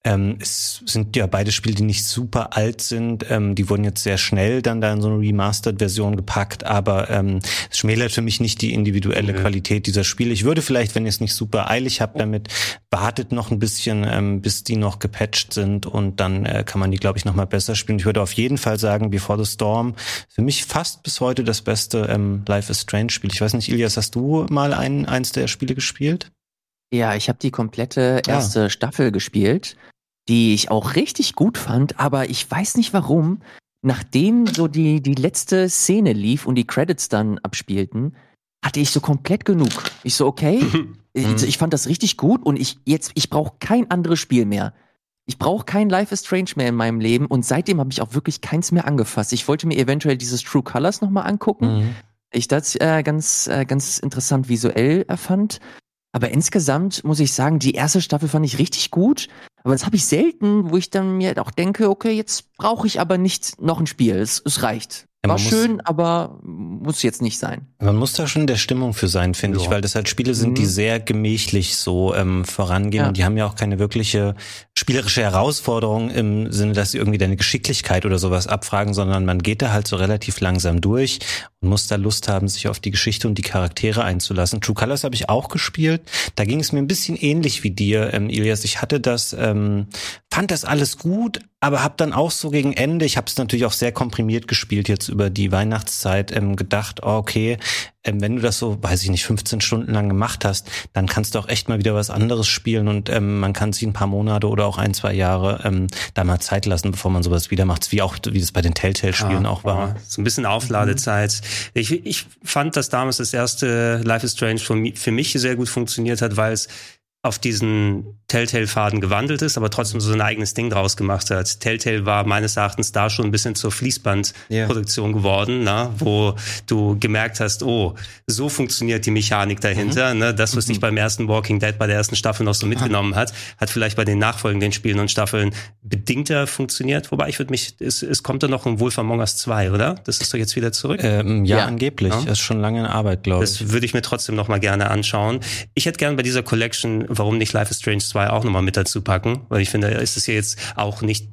ähm, es sind ja beide Spiele, die nicht super alt sind. Ähm, die wurden jetzt sehr schnell dann da in so eine Remastered-Version gepackt, aber ähm, es schmälert für mich nicht die individuelle okay. Qualität dieser Spiele. Ich würde vielleicht, wenn ihr es nicht super eilig habt damit, wartet noch ein bisschen, ähm, bis die noch gepatcht sind und dann äh, kann man die, glaube ich, noch mal besser spielen. Ich würde auf jeden Fall sagen, Before the Storm, für mich fast bis heute das beste ähm, Life is Strange Spiel. Ich weiß nicht, Ilias, hast du mal ein, eins der Spiele gespielt? Ja, ich habe die komplette ah. erste ah. Staffel gespielt die ich auch richtig gut fand, aber ich weiß nicht warum, nachdem so die, die letzte Szene lief und die Credits dann abspielten, hatte ich so komplett genug. Ich so, okay, ich, mhm. ich, fand das richtig gut und ich jetzt, ich brauche kein anderes Spiel mehr. Ich brauche kein Life is Strange mehr in meinem Leben und seitdem habe ich auch wirklich keins mehr angefasst. Ich wollte mir eventuell dieses True Colors nochmal angucken. Mhm. Ich das äh, ganz, äh, ganz interessant visuell erfand. Aber insgesamt muss ich sagen, die erste Staffel fand ich richtig gut. Aber das habe ich selten, wo ich dann mir auch denke, okay, jetzt brauche ich aber nicht noch ein Spiel. Es, es reicht. Ja, War schön, aber muss jetzt nicht sein. Man muss da schon der Stimmung für sein, finde ja. ich, weil das halt Spiele sind, mhm. die sehr gemächlich so ähm, vorangehen ja. und die haben ja auch keine wirkliche spielerische Herausforderung im Sinne, dass sie irgendwie deine Geschicklichkeit oder sowas abfragen, sondern man geht da halt so relativ langsam durch und muss da Lust haben, sich auf die Geschichte und die Charaktere einzulassen. True Colors habe ich auch gespielt. Da ging es mir ein bisschen ähnlich wie dir, ähm, Ilias. Ich hatte das, ähm, fand das alles gut, aber habe dann auch so gegen Ende, ich habe es natürlich auch sehr komprimiert gespielt jetzt über die Weihnachtszeit, ähm, gedacht, oh, okay, ähm, wenn du das so, weiß ich nicht, 15 Stunden lang gemacht hast, dann kannst du auch echt mal wieder was anderes spielen und ähm, man kann sich ein paar Monate oder auch ein, zwei Jahre ähm, da mal Zeit lassen, bevor man sowas wieder macht, wie auch wie das bei den Telltale-Spielen ja, auch war. So ein bisschen Aufladezeit. Mhm. Ich, ich fand, dass damals das erste Life is Strange für mich sehr gut funktioniert hat, weil es auf diesen Telltale-Faden gewandelt ist, aber trotzdem so ein eigenes Ding draus gemacht hat. Telltale war meines Erachtens da schon ein bisschen zur Fließbandproduktion yeah. geworden, na, wo du gemerkt hast, oh, so funktioniert die Mechanik dahinter. Mhm. Ne? Das, was mhm. dich beim ersten Walking Dead bei der ersten Staffel noch so mitgenommen hat, hat vielleicht bei den nachfolgenden Spielen und Staffeln bedingter funktioniert. Wobei ich würde mich, es, es kommt da noch ein Wolf Among Us 2, oder? Das ist doch jetzt wieder zurück. Ähm, ja, ja, angeblich. Ja. Das ist schon lange in Arbeit, glaube ich. Das würde ich mir trotzdem noch mal gerne anschauen. Ich hätte gerne bei dieser Collection warum nicht Life is Strange 2 auch nochmal mit dazu packen? Weil ich finde, ist es ja jetzt auch nicht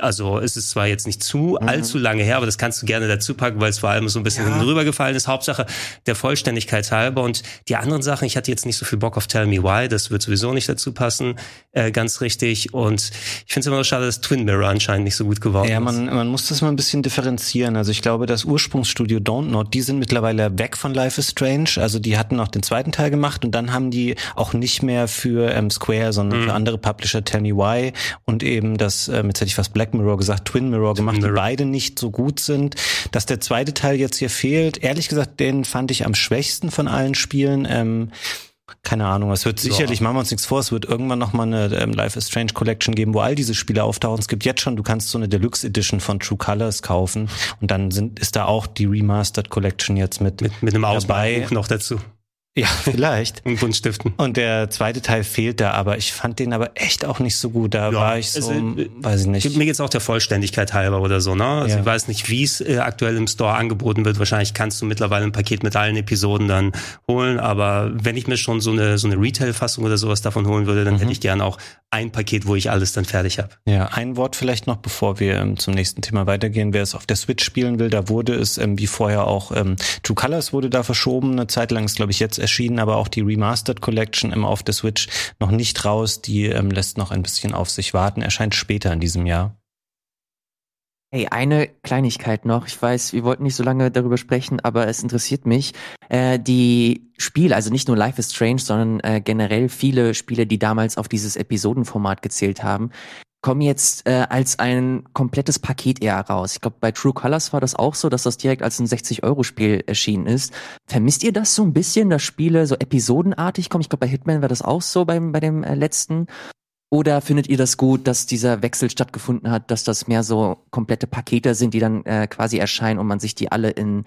also es ist zwar jetzt nicht zu mhm. allzu lange her, aber das kannst du gerne dazu packen, weil es vor allem so ein bisschen ja. drüber gefallen ist. Hauptsache der Vollständigkeit halber. Und die anderen Sachen, ich hatte jetzt nicht so viel Bock auf Tell Me Why, das wird sowieso nicht dazu passen, äh, ganz richtig. Und ich finde es immer noch schade, dass Twin Mirror anscheinend nicht so gut geworden ja, man, ist. Ja, man muss das mal ein bisschen differenzieren. Also ich glaube, das Ursprungsstudio Don't Not, die sind mittlerweile weg von Life is Strange. Also die hatten auch den zweiten Teil gemacht und dann haben die auch nicht mehr für ähm, Square, sondern mhm. für andere Publisher Tell Me Why und eben das, ähm, jetzt hätte ich was Black Mirror gesagt, Twin Mirror gemacht, Twin Mirror. die beide nicht so gut sind. Dass der zweite Teil jetzt hier fehlt, ehrlich gesagt, den fand ich am schwächsten von allen Spielen. Ähm, keine Ahnung, es wird sicherlich, ja. machen wir uns nichts vor, es wird irgendwann nochmal eine ähm, Life is Strange Collection geben, wo all diese Spiele auftauchen. Es gibt jetzt schon, du kannst so eine Deluxe Edition von True Colors kaufen und dann sind, ist da auch die Remastered Collection jetzt mit, mit, mit einem Ausbaubuch noch dazu. Ja, vielleicht. Und Buntstiften. Und der zweite Teil fehlt da, aber ich fand den aber echt auch nicht so gut. Da ja, war ich so, also, weiß ich nicht. Mir geht's auch der Vollständigkeit halber oder so, ne? Also ja. ich weiß nicht, wie es äh, aktuell im Store angeboten wird. Wahrscheinlich kannst du mittlerweile ein Paket mit allen Episoden dann holen, aber wenn ich mir schon so eine, so eine Retail-Fassung oder sowas davon holen würde, dann mhm. hätte ich gern auch ein Paket, wo ich alles dann fertig habe. Ja, ein Wort vielleicht noch, bevor wir ähm, zum nächsten Thema weitergehen. Wer es auf der Switch spielen will, da wurde es, ähm, wie vorher auch, ähm, True Colors wurde da verschoben. Eine Zeit lang ist, glaube ich, jetzt erschienen, aber auch die Remastered Collection immer auf der Switch noch nicht raus. Die ähm, lässt noch ein bisschen auf sich warten. Erscheint später in diesem Jahr. Hey, eine Kleinigkeit noch. Ich weiß, wir wollten nicht so lange darüber sprechen, aber es interessiert mich. Äh, die Spiele, also nicht nur Life is Strange, sondern äh, generell viele Spiele, die damals auf dieses Episodenformat gezählt haben, kommen jetzt äh, als ein komplettes Paket eher raus. Ich glaube, bei True Colors war das auch so, dass das direkt als ein 60-Euro-Spiel erschienen ist. Vermisst ihr das so ein bisschen, dass Spiele so episodenartig kommen? Ich glaube, bei Hitman war das auch so beim, bei dem äh, letzten. Oder findet ihr das gut, dass dieser Wechsel stattgefunden hat, dass das mehr so komplette Pakete sind, die dann äh, quasi erscheinen und man sich die alle in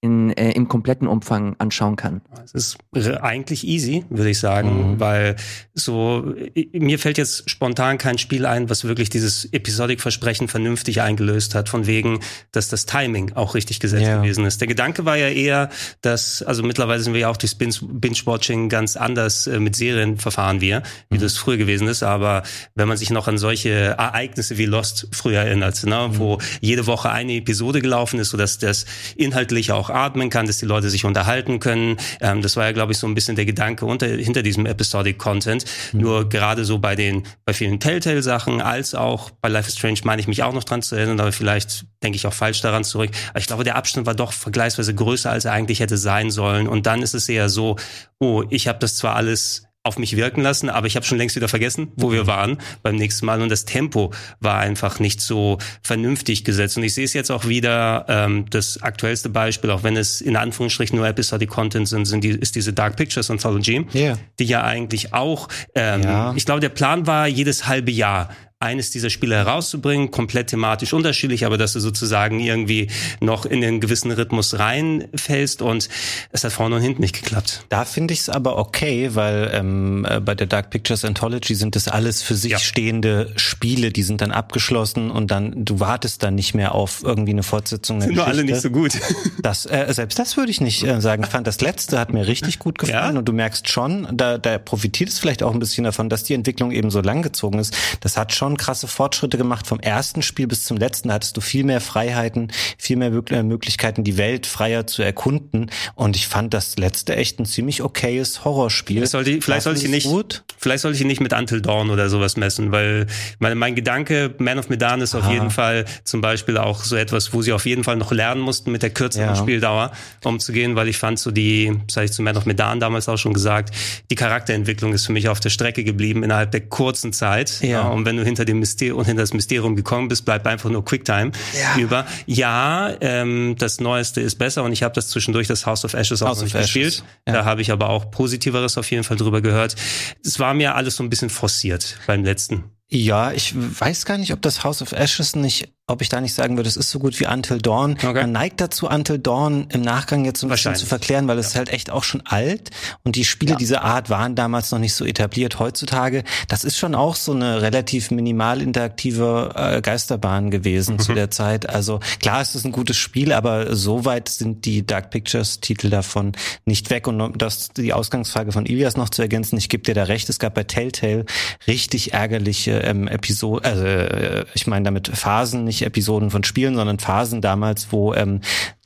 in, äh, im kompletten Umfang anschauen kann. Es ist eigentlich easy, würde ich sagen, mhm. weil so mir fällt jetzt spontan kein Spiel ein, was wirklich dieses Episodik-Versprechen vernünftig eingelöst hat, von wegen, dass das Timing auch richtig gesetzt ja. gewesen ist. Der Gedanke war ja eher, dass, also mittlerweile sind wir ja auch durch Binge-Watching ganz anders äh, mit Serien verfahren wir, wie mhm. das früher gewesen ist, aber wenn man sich noch an solche Ereignisse wie Lost früher erinnert, ne, mhm. wo jede Woche eine Episode gelaufen ist, sodass das inhaltlich auch auch atmen kann, dass die Leute sich unterhalten können. Ähm, das war ja, glaube ich, so ein bisschen der Gedanke unter, hinter diesem Episodic Content. Mhm. Nur gerade so bei den, bei vielen Telltale-Sachen, als auch bei Life is Strange meine ich mich auch noch dran zu erinnern, aber vielleicht denke ich auch falsch daran zurück. Aber ich glaube, der Abstand war doch vergleichsweise größer, als er eigentlich hätte sein sollen. Und dann ist es eher so, oh, ich habe das zwar alles auf mich wirken lassen, aber ich habe schon längst wieder vergessen, wo wir mhm. waren beim nächsten Mal und das Tempo war einfach nicht so vernünftig gesetzt und ich sehe es jetzt auch wieder, ähm, das aktuellste Beispiel, auch wenn es in Anführungsstrichen nur Episodic Content sind, sind die, ist diese Dark Pictures Anthology, yeah. die ja eigentlich auch, ähm, ja. ich glaube der Plan war jedes halbe Jahr eines dieser Spiele herauszubringen, komplett thematisch unterschiedlich, aber dass du sozusagen irgendwie noch in den gewissen Rhythmus reinfällst und es hat vorne und hinten nicht geklappt. Da finde ich es aber okay, weil ähm, äh, bei der Dark Pictures Anthology sind das alles für sich ja. stehende Spiele, die sind dann abgeschlossen und dann du wartest dann nicht mehr auf irgendwie eine Fortsetzung. Sind nur alle nicht so gut. Das äh, selbst das würde ich nicht äh, sagen. Ich fand das letzte hat mir richtig gut gefallen ja. und du merkst schon, da, da profitiert es vielleicht auch ein bisschen davon, dass die Entwicklung eben so lang gezogen ist. Das hat schon schon krasse Fortschritte gemacht. Vom ersten Spiel bis zum letzten hattest du viel mehr Freiheiten, viel mehr äh, Möglichkeiten, die Welt freier zu erkunden. Und ich fand das letzte echt ein ziemlich okayes Horrorspiel. Vielleicht sollte ich, vielleicht sollte ich nicht, gut? vielleicht sollte ich nicht mit Until Dawn oder sowas messen, weil mein, mein Gedanke, Man of Medan ist auf Aha. jeden Fall zum Beispiel auch so etwas, wo sie auf jeden Fall noch lernen mussten, mit der kürzeren ja. Spieldauer umzugehen, weil ich fand so die, das habe ich zu Man of Medan damals auch schon gesagt, die Charakterentwicklung ist für mich auf der Strecke geblieben innerhalb der kurzen Zeit. Ja. Und wenn du hinter dem Mysterium hinter das Mysterium gekommen bist, bleibt einfach nur Quicktime ja. über. Ja, ähm, das Neueste ist besser und ich habe das zwischendurch das House of Ashes auch House noch nicht gespielt. Ja. Da habe ich aber auch Positiveres auf jeden Fall drüber gehört. Es war mir alles so ein bisschen forciert beim letzten. Ja, ich weiß gar nicht, ob das House of Ashes nicht ob ich da nicht sagen würde, es ist so gut wie Until Dawn. Okay. Man neigt dazu, Until Dawn im Nachgang jetzt so ein bisschen zu verklären, weil es ja. halt echt auch schon alt und die Spiele ja. dieser Art waren damals noch nicht so etabliert. Heutzutage, das ist schon auch so eine relativ minimal interaktive äh, Geisterbahn gewesen mhm. zu der Zeit. Also klar ist es ein gutes Spiel, aber so weit sind die Dark Pictures Titel davon nicht weg. Und um das die Ausgangsfrage von Ilias noch zu ergänzen, ich gebe dir da recht, es gab bei Telltale richtig ärgerliche ähm, Episoden, also äh, ich meine damit Phasen, nicht Episoden von Spielen, sondern Phasen damals, wo ähm,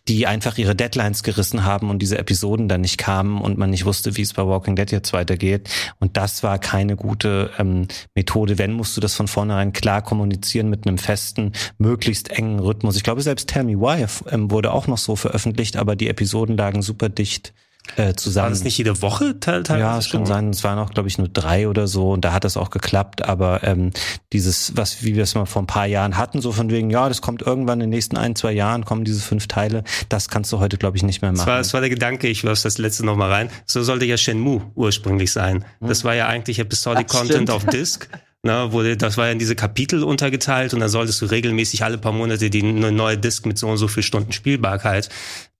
die einfach ihre Deadlines gerissen haben und diese Episoden dann nicht kamen und man nicht wusste, wie es bei Walking Dead jetzt weitergeht. Und das war keine gute ähm, Methode. Wenn, musst du das von vornherein klar kommunizieren mit einem festen, möglichst engen Rhythmus. Ich glaube, selbst Tell Me Why ähm, wurde auch noch so veröffentlicht, aber die Episoden lagen super dicht äh, zusammen. War das nicht jede Woche teilweise? Ja, es kann sein. Es waren auch, glaube ich, nur drei oder so und da hat das auch geklappt. Aber ähm, dieses, was wie wir es mal vor ein paar Jahren hatten, so von wegen, ja, das kommt irgendwann in den nächsten ein, zwei Jahren, kommen diese fünf Teile, das kannst du heute, glaube ich, nicht mehr machen. Das war, das war der Gedanke, ich wirf das letzte noch mal rein. So sollte ja Shenmue ursprünglich sein. Hm. Das war ja eigentlich Episodic Content auf Disk. Ne, wurde, das war ja in diese Kapitel untergeteilt und dann solltest du regelmäßig alle paar Monate die eine neue Disk mit so und so viel Stunden Spielbarkeit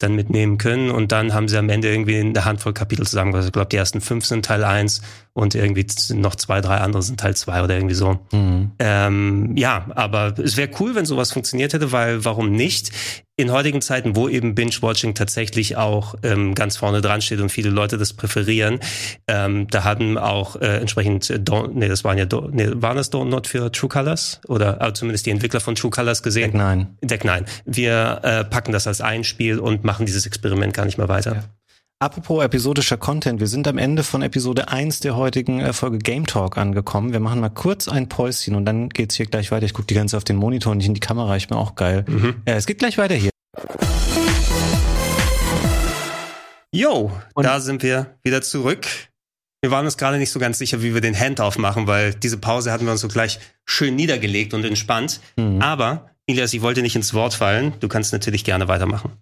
dann mitnehmen können. Und dann haben sie am Ende irgendwie eine Handvoll Kapitel zusammengebracht. Ich glaube, die ersten fünf sind Teil eins und irgendwie noch zwei, drei andere sind Teil zwei oder irgendwie so. Mhm. Ähm, ja, aber es wäre cool, wenn sowas funktioniert hätte, weil warum nicht? In heutigen Zeiten, wo eben Binge-Watching tatsächlich auch ähm, ganz vorne dran steht und viele Leute das präferieren, ähm, da hatten auch äh, entsprechend, äh, Don't, nee, das waren ja, nee, waren das Don't Not für True Colors? Oder also zumindest die Entwickler von True Colors gesehen? Deck 9. Deck 9. Wir äh, packen das als ein Spiel und machen dieses Experiment gar nicht mehr weiter. Ja. Apropos episodischer Content, wir sind am Ende von Episode 1 der heutigen äh, Folge Game Talk angekommen. Wir machen mal kurz ein Päuschen und dann geht's hier gleich weiter. Ich gucke die ganze auf den Monitor und nicht in die Kamera, ich bin auch geil. Mhm. Ja, es geht gleich weiter hier. Jo, da sind wir wieder zurück. Wir waren uns gerade nicht so ganz sicher, wie wir den Handoff machen, weil diese Pause hatten wir uns so gleich schön niedergelegt und entspannt. Mhm. Aber, Ilias, ich wollte nicht ins Wort fallen. Du kannst natürlich gerne weitermachen.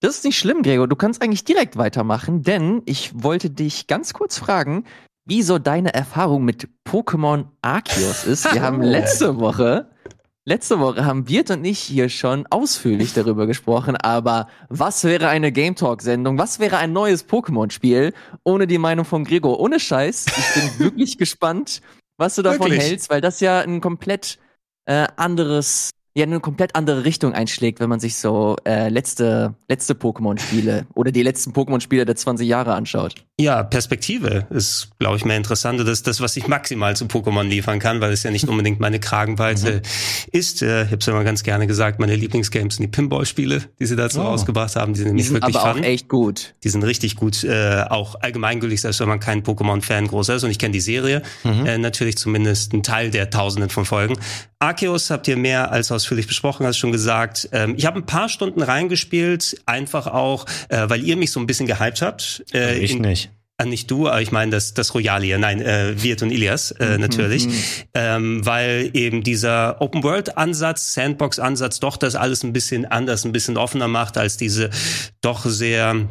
Das ist nicht schlimm, Gregor. Du kannst eigentlich direkt weitermachen, denn ich wollte dich ganz kurz fragen, wie so deine Erfahrung mit Pokémon Arceus ist. Wir haben letzte Woche, letzte Woche haben Wirt und ich hier schon ausführlich darüber gesprochen, aber was wäre eine Game Talk Sendung? Was wäre ein neues Pokémon-Spiel ohne die Meinung von Gregor? Ohne Scheiß. Ich bin wirklich gespannt, was du davon wirklich? hältst, weil das ja ein komplett äh, anderes ja eine komplett andere Richtung einschlägt, wenn man sich so äh, letzte, letzte Pokémon-Spiele oder die letzten Pokémon-Spiele der 20 Jahre anschaut. Ja, Perspektive ist, glaube ich, mehr interessant. Das ist das, was ich maximal zu Pokémon liefern kann, weil es ja nicht unbedingt meine Kragenweite mhm. ist. Äh, ich habe es immer ganz gerne gesagt, meine Lieblingsgames sind die Pinball-Spiele, die sie dazu oh. rausgebracht haben. Die sind nämlich die sind wirklich aber fun. auch echt gut. Die sind richtig gut, äh, auch allgemeingültig, selbst wenn man kein Pokémon-Fan groß ist. Und ich kenne die Serie, mhm. äh, natürlich zumindest einen Teil der Tausenden von Folgen. Arceus habt ihr mehr als ausführlich besprochen, hast schon gesagt. Ähm, ich habe ein paar Stunden reingespielt, einfach auch, äh, weil ihr mich so ein bisschen gehypt habt. Äh, also ich in, nicht. Äh, nicht du, aber ich meine das, das Royale hier, nein, äh, Wirt und Ilias äh, mhm, natürlich, mhm. ähm, weil eben dieser Open-World-Ansatz, Sandbox-Ansatz doch das alles ein bisschen anders, ein bisschen offener macht als diese doch sehr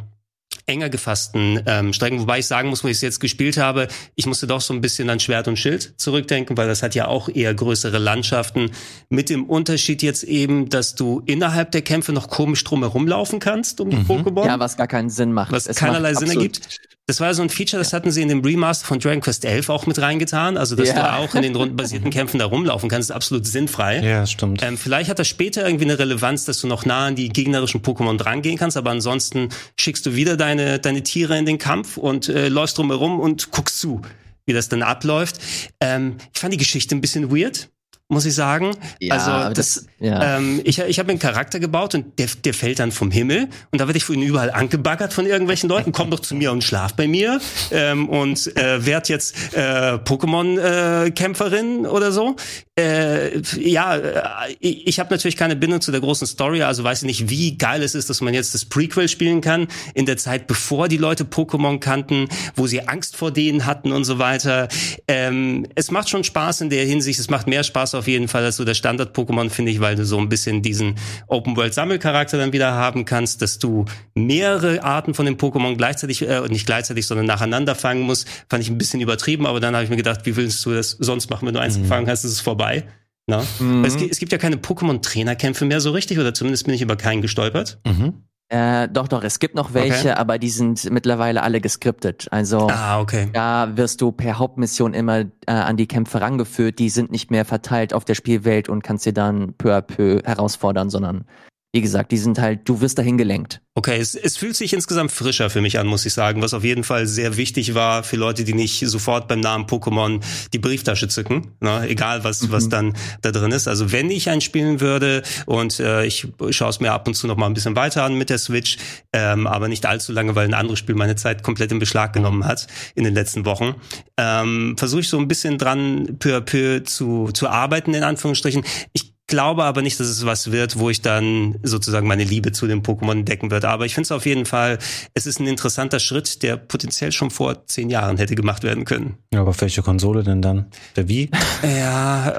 enger gefassten ähm, Strecken. Wobei ich sagen muss, wo ich es jetzt gespielt habe, ich musste doch so ein bisschen an Schwert und Schild zurückdenken, weil das hat ja auch eher größere Landschaften. Mit dem Unterschied jetzt eben, dass du innerhalb der Kämpfe noch komisch drum herumlaufen kannst um die mhm. Pokémon. Ja, was gar keinen Sinn macht. Was es keinerlei Sinn ergibt. Das war so ein Feature, das hatten sie in dem Remaster von Dragon Quest 11 auch mit reingetan. Also, dass ja. du auch in den rundenbasierten Kämpfen da rumlaufen kannst, ist absolut sinnfrei. Ja, stimmt. Ähm, vielleicht hat das später irgendwie eine Relevanz, dass du noch nah an die gegnerischen Pokémon drangehen kannst, aber ansonsten schickst du wieder deine, deine Tiere in den Kampf und äh, läufst drumherum und guckst zu, wie das dann abläuft. Ähm, ich fand die Geschichte ein bisschen weird muss ich sagen. Ja, also das, das ja. ähm, ich, ich habe einen Charakter gebaut und der, der fällt dann vom Himmel und da werde ich von überall angebaggert von irgendwelchen Leuten. Komm doch zu mir und schlaf bei mir ähm, und äh, werd jetzt äh, Pokémon-Kämpferin äh, oder so. Äh, ja, äh, ich, ich habe natürlich keine Bindung zu der großen Story, also weiß ich nicht, wie geil es ist, dass man jetzt das Prequel spielen kann in der Zeit, bevor die Leute Pokémon kannten, wo sie Angst vor denen hatten und so weiter. Ähm, es macht schon Spaß in der Hinsicht. Es macht mehr Spaß auf jeden Fall als so der Standard-Pokémon, finde ich, weil du so ein bisschen diesen Open-World-Sammelcharakter dann wieder haben kannst, dass du mehrere Arten von den Pokémon gleichzeitig, äh, nicht gleichzeitig, sondern nacheinander fangen musst. Fand ich ein bisschen übertrieben, aber dann habe ich mir gedacht, wie willst du das sonst machen, wenn du eins mhm. gefangen hast, ist es vorbei. Na? Mhm. Es, es, gibt ja keine Pokémon-Trainerkämpfe mehr so richtig, oder zumindest bin ich über keinen gestolpert. Mhm. Äh, doch, doch, es gibt noch welche, okay. aber die sind mittlerweile alle geskriptet. Also ah, okay. da wirst du per Hauptmission immer äh, an die Kämpfe rangeführt. Die sind nicht mehr verteilt auf der Spielwelt und kannst dir dann peu à peu herausfordern, sondern wie gesagt, die sind halt, du wirst dahin gelenkt. Okay, es, es fühlt sich insgesamt frischer für mich an, muss ich sagen, was auf jeden Fall sehr wichtig war für Leute, die nicht sofort beim Namen Pokémon die Brieftasche zücken, ne? egal was, mhm. was dann da drin ist. Also wenn ich einen spielen würde und äh, ich schaue es mir ab und zu noch mal ein bisschen weiter an mit der Switch, ähm, aber nicht allzu lange, weil ein anderes Spiel meine Zeit komplett in Beschlag genommen hat in den letzten Wochen, ähm, versuche ich so ein bisschen dran peu à peu zu, zu arbeiten, in Anführungsstrichen. Ich glaube aber nicht, dass es was wird, wo ich dann sozusagen meine Liebe zu dem Pokémon entdecken würde. Aber ich finde es auf jeden Fall, es ist ein interessanter Schritt, der potenziell schon vor zehn Jahren hätte gemacht werden können. Ja, aber auf welche Konsole denn dann? Der Wii? Ja,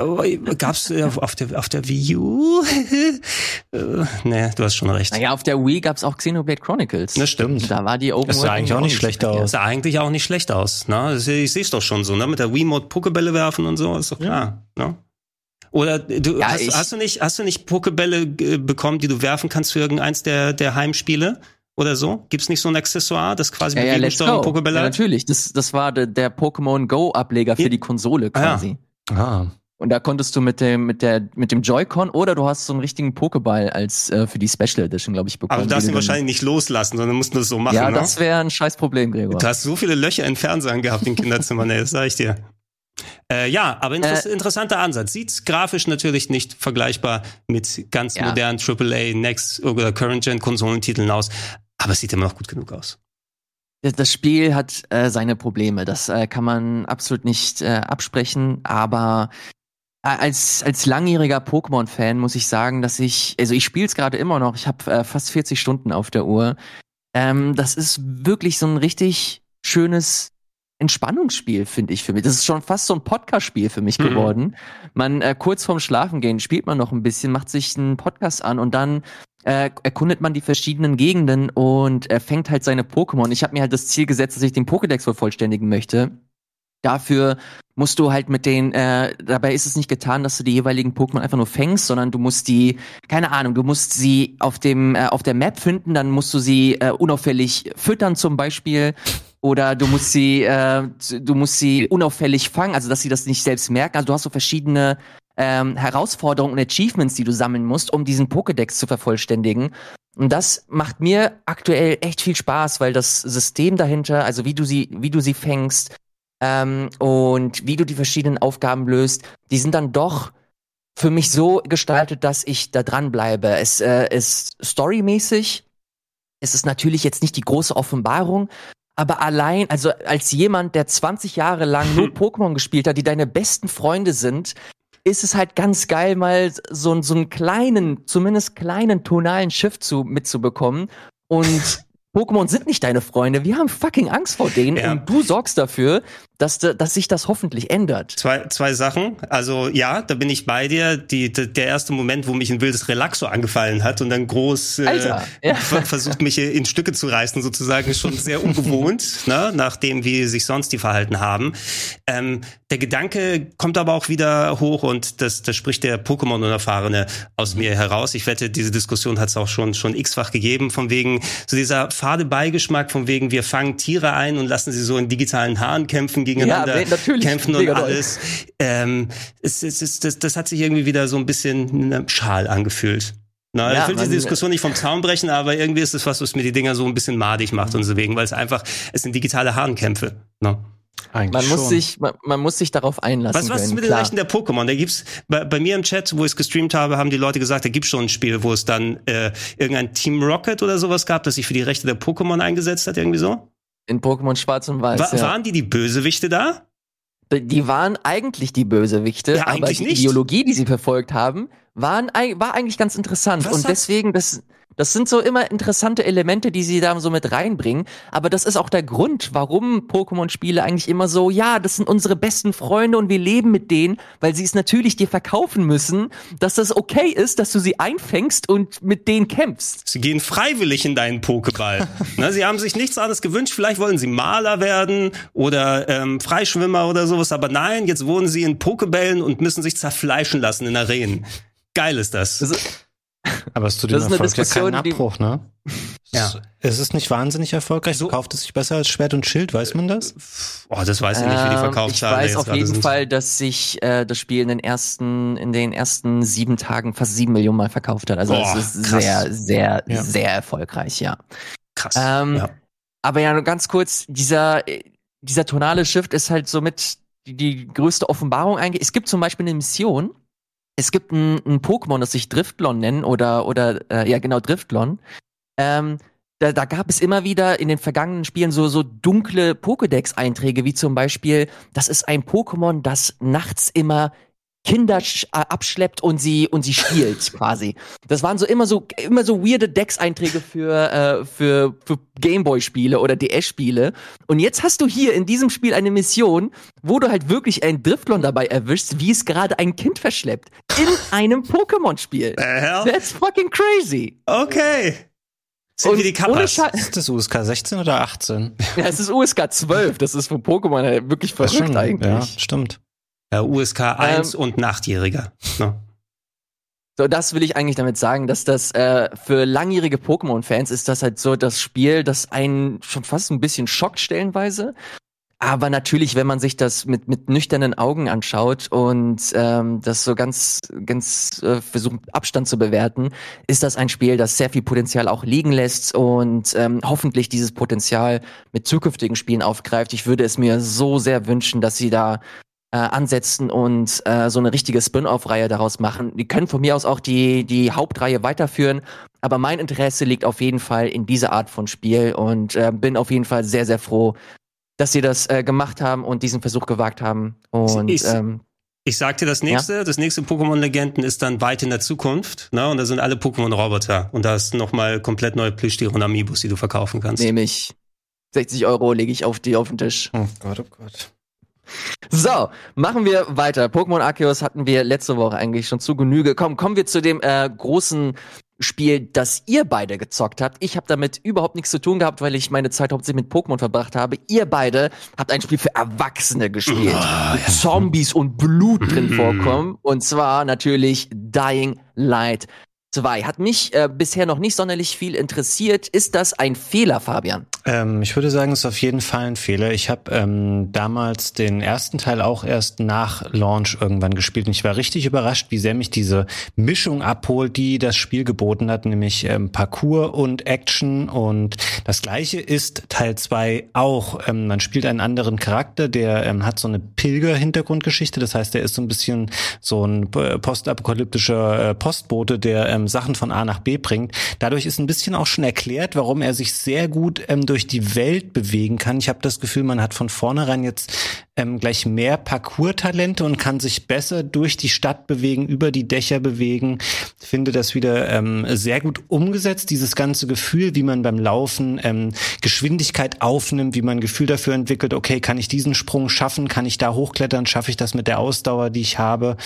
gab's auf der, auf der Wii U? nee, du hast schon recht. Naja, auf der Wii gab's auch Xenoblade Chronicles. Das stimmt. Da war die Open Das sah eigentlich auch nicht schlecht aus. Das sah eigentlich auch nicht schlecht aus. Ne? Ich sehe es doch schon so, ne? Mit der Wii-Mode Pokebälle werfen und so, ist doch klar. Ja. Ne? Oder du ja, hast, hast, du nicht hast du nicht Pokebälle äh, bekommen, die du werfen kannst für irgendeins der der Heimspiele? Oder so? Gibt's nicht so ein Accessoire, das quasi ja, ja, Pokebälle ja, natürlich, das, das war der, der Pokémon Go Ableger für ja. die Konsole quasi. Ah, ja. ah. Und da konntest du mit dem, mit der, mit dem Joy-Con oder du hast so einen richtigen Pokéball als äh, für die Special Edition, glaube ich, bekommen. Aber du darfst ihn wahrscheinlich nicht loslassen, sondern musst nur so machen. Ja, ne? das wäre ein scheiß Problem, Gregor. Du hast so viele Löcher in Fernsehern gehabt in Kinderzimmern, ey, das sag ich dir. Äh, ja, aber inter äh, interessanter Ansatz. Sieht grafisch natürlich nicht vergleichbar mit ganz ja. modernen AAA, Next oder Current-Gen-Konsolentiteln aus, aber es sieht immer noch gut genug aus. Das Spiel hat äh, seine Probleme, das äh, kann man absolut nicht äh, absprechen, aber äh, als, als langjähriger Pokémon-Fan muss ich sagen, dass ich, also ich spiele es gerade immer noch, ich habe fast 40 Stunden auf der Uhr. Ähm, das ist wirklich so ein richtig schönes Entspannungsspiel, finde ich für mich. Das ist schon fast so ein Podcast-Spiel für mich mhm. geworden. Man äh, kurz vorm Schlafengehen spielt man noch ein bisschen, macht sich einen Podcast an und dann äh, erkundet man die verschiedenen Gegenden und äh, fängt halt seine Pokémon. Ich habe mir halt das Ziel gesetzt, dass ich den Pokédex vervollständigen möchte. Dafür musst du halt mit den, äh, dabei ist es nicht getan, dass du die jeweiligen Pokémon einfach nur fängst, sondern du musst die, keine Ahnung, du musst sie auf dem, äh, auf der Map finden, dann musst du sie äh, unauffällig füttern zum Beispiel oder du musst sie, äh, du musst sie unauffällig fangen, also dass sie das nicht selbst merken. Also du hast so verschiedene ähm, Herausforderungen und Achievements, die du sammeln musst, um diesen Pokédex zu vervollständigen. Und das macht mir aktuell echt viel Spaß, weil das System dahinter, also wie du sie, wie du sie fängst ähm, und wie du die verschiedenen Aufgaben löst, die sind dann doch für mich so gestaltet, dass ich da dran bleibe. Es äh, ist storymäßig. Es ist natürlich jetzt nicht die große Offenbarung, aber allein, also als jemand, der 20 Jahre lang nur Pokémon gespielt hat, die deine besten Freunde sind, ist es halt ganz geil, mal so, so einen kleinen, zumindest kleinen tonalen Shift zu, mitzubekommen. Und Pokémon sind nicht deine Freunde. Wir haben fucking Angst vor denen ja. und du sorgst dafür, dass, dass sich das hoffentlich ändert. Zwei, zwei Sachen. Also ja, da bin ich bei dir. Die, die der erste Moment, wo mich ein wildes Relaxo angefallen hat und dann groß äh, ja. versucht, mich in Stücke zu reißen, sozusagen, ist schon sehr ungewohnt, ne? nachdem wie sich sonst die verhalten haben. Ähm, der Gedanke kommt aber auch wieder hoch und das, das spricht der Pokémon-Unerfahrene aus mir heraus. Ich wette, diese Diskussion hat es auch schon, schon x-fach gegeben, von wegen so dieser fade Beigeschmack, von wegen wir fangen Tiere ein und lassen sie so in digitalen Haaren kämpfen gegeneinander ja, kämpfen und alles. Ähm, es, es, es, das, das hat sich irgendwie wieder so ein bisschen schal angefühlt. Na, ja, ich will diese Diskussion nicht vom Zaun brechen, aber irgendwie ist es was, was mir die Dinger so ein bisschen madig macht und so wegen, weil es einfach, es sind digitale Hahnkämpfe. Ne? Eigentlich man schon. muss sich, man, man, muss sich darauf einlassen. Was, was ist mit den Leichen der Pokémon? Da gibt's bei, bei, mir im Chat, wo ich es gestreamt habe, haben die Leute gesagt, da gibt's schon ein Spiel, wo es dann äh, irgendein Team Rocket oder sowas gab, das sich für die Rechte der Pokémon eingesetzt hat, irgendwie so. In Pokémon Schwarz und Weiß. Wa ja. Waren die die Bösewichte da? Die waren eigentlich die Bösewichte, ja, aber die nicht. Ideologie, die sie verfolgt haben, waren, war eigentlich ganz interessant. Was und deswegen, das, Das sind so immer interessante Elemente, die sie da so mit reinbringen. Aber das ist auch der Grund, warum Pokémon-Spiele eigentlich immer so, ja, das sind unsere besten Freunde und wir leben mit denen, weil sie es natürlich dir verkaufen müssen, dass das okay ist, dass du sie einfängst und mit denen kämpfst. Sie gehen freiwillig in deinen Pokéball. Na, sie haben sich nichts anderes gewünscht. Vielleicht wollen sie Maler werden oder ähm, Freischwimmer oder sowas. Aber nein, jetzt wohnen sie in Pokebällen und müssen sich zerfleischen lassen in Arenen. Geil ist das. ist, aber es tut dem Erfolg ja keinen Abbruch, ne? Ja. Es ist nicht wahnsinnig erfolgreich. So kauft es sich besser als Schwert und Schild, weiß man das? Oh, das weiß ich nicht, wie die Verkaufszahlen ähm, Ich weiß auf jeden sind. Fall, dass sich äh, das Spiel in den ersten, in den ersten sieben Tagen fast sieben Millionen Mal verkauft hat. Also Boah, es ist krass. sehr, sehr, ja. sehr erfolgreich, ja. Krass. Ähm, ja. Aber ja, nur ganz kurz, dieser, dieser tonale Shift ist halt somit die, die größte Offenbarung eigentlich. Es gibt zum Beispiel eine Mission, es gibt ein, ein Pokémon, das sich Driftlon nennen oder, oder äh, ja genau, Driftlon. Ähm, da, da gab es immer wieder in den vergangenen Spielen so, so dunkle Pokédex-Einträge, wie zum Beispiel, das ist ein Pokémon, das nachts immer Kinder äh, abschleppt und sie und sie spielt quasi. Das waren so immer so immer so weirde Dex-Einträge für äh, für für Gameboy-Spiele oder DS-Spiele. Und jetzt hast du hier in diesem Spiel eine Mission, wo du halt wirklich ein Driftlon dabei erwischst, wie es gerade ein Kind verschleppt in einem Pokémon-Spiel. That's fucking crazy. Okay. Sind und wie die Kappas. Ist das USK 16 oder 18? Ja, es ist USK 12. Das ist von Pokémon halt wirklich verrückt eigentlich. Ja, stimmt. Ja, USK 1 ähm, und Nachtjähriger. No. Ne? So, das will ich eigentlich damit sagen, dass das äh, für langjährige Pokémon-Fans ist das halt so das Spiel, das einen schon fast ein bisschen schockt stellenweise. Aber natürlich, wenn man sich das mit, mit nüchternen Augen anschaut und ähm, das so ganz, ganz äh, versucht, Abstand zu bewerten, ist das ein Spiel, das sehr viel Potenzial auch liegen lässt und ähm, hoffentlich dieses Potenzial mit zukünftigen Spielen aufgreift. Ich würde es mir so sehr wünschen, dass sie da äh, ansetzen und äh, so eine richtige Spin-off-Reihe daraus machen. Die können von mir aus auch die, die Hauptreihe weiterführen, aber mein Interesse liegt auf jeden Fall in dieser Art von Spiel und äh, bin auf jeden Fall sehr, sehr froh, dass sie das äh, gemacht haben und diesen Versuch gewagt haben. Und ich, ähm, ich sag dir das nächste, ja? das nächste Pokémon-Legenden ist dann weit in der Zukunft, ne? Und da sind alle Pokémon-Roboter und da ist nochmal komplett neue Plüschtiere und Amiibos, die du verkaufen kannst. Nehme ich. 60 Euro lege ich auf die auf den Tisch. Oh Gott, oh Gott. So, machen wir weiter. Pokémon Arceus hatten wir letzte Woche eigentlich schon zu Genüge. Komm, kommen wir zu dem äh, großen Spiel, das ihr beide gezockt habt. Ich habe damit überhaupt nichts zu tun gehabt, weil ich meine Zeit hauptsächlich mit Pokémon verbracht habe. Ihr beide habt ein Spiel für Erwachsene gespielt, oh, ja. Zombies und Blut drin mhm. vorkommen. Und zwar natürlich Dying Light 2. Hat mich äh, bisher noch nicht sonderlich viel interessiert. Ist das ein Fehler, Fabian? Ähm, ich würde sagen, es ist auf jeden Fall ein Fehler. Ich habe ähm, damals den ersten Teil auch erst nach Launch irgendwann gespielt und ich war richtig überrascht, wie sehr mich diese Mischung abholt, die das Spiel geboten hat, nämlich ähm, Parkour und Action. Und das gleiche ist Teil 2 auch. Ähm, man spielt einen anderen Charakter, der ähm, hat so eine Pilger-Hintergrundgeschichte. Das heißt, der ist so ein bisschen so ein postapokalyptischer äh, Postbote, der ähm, Sachen von A nach B bringt. Dadurch ist ein bisschen auch schon erklärt, warum er sich sehr gut ähm, durch die Welt bewegen kann. Ich habe das Gefühl, man hat von vornherein jetzt ähm, gleich mehr Parcours-Talente und kann sich besser durch die Stadt bewegen, über die Dächer bewegen. Ich finde das wieder ähm, sehr gut umgesetzt, dieses ganze Gefühl, wie man beim Laufen ähm, Geschwindigkeit aufnimmt, wie man ein Gefühl dafür entwickelt, okay, kann ich diesen Sprung schaffen, kann ich da hochklettern, schaffe ich das mit der Ausdauer, die ich habe.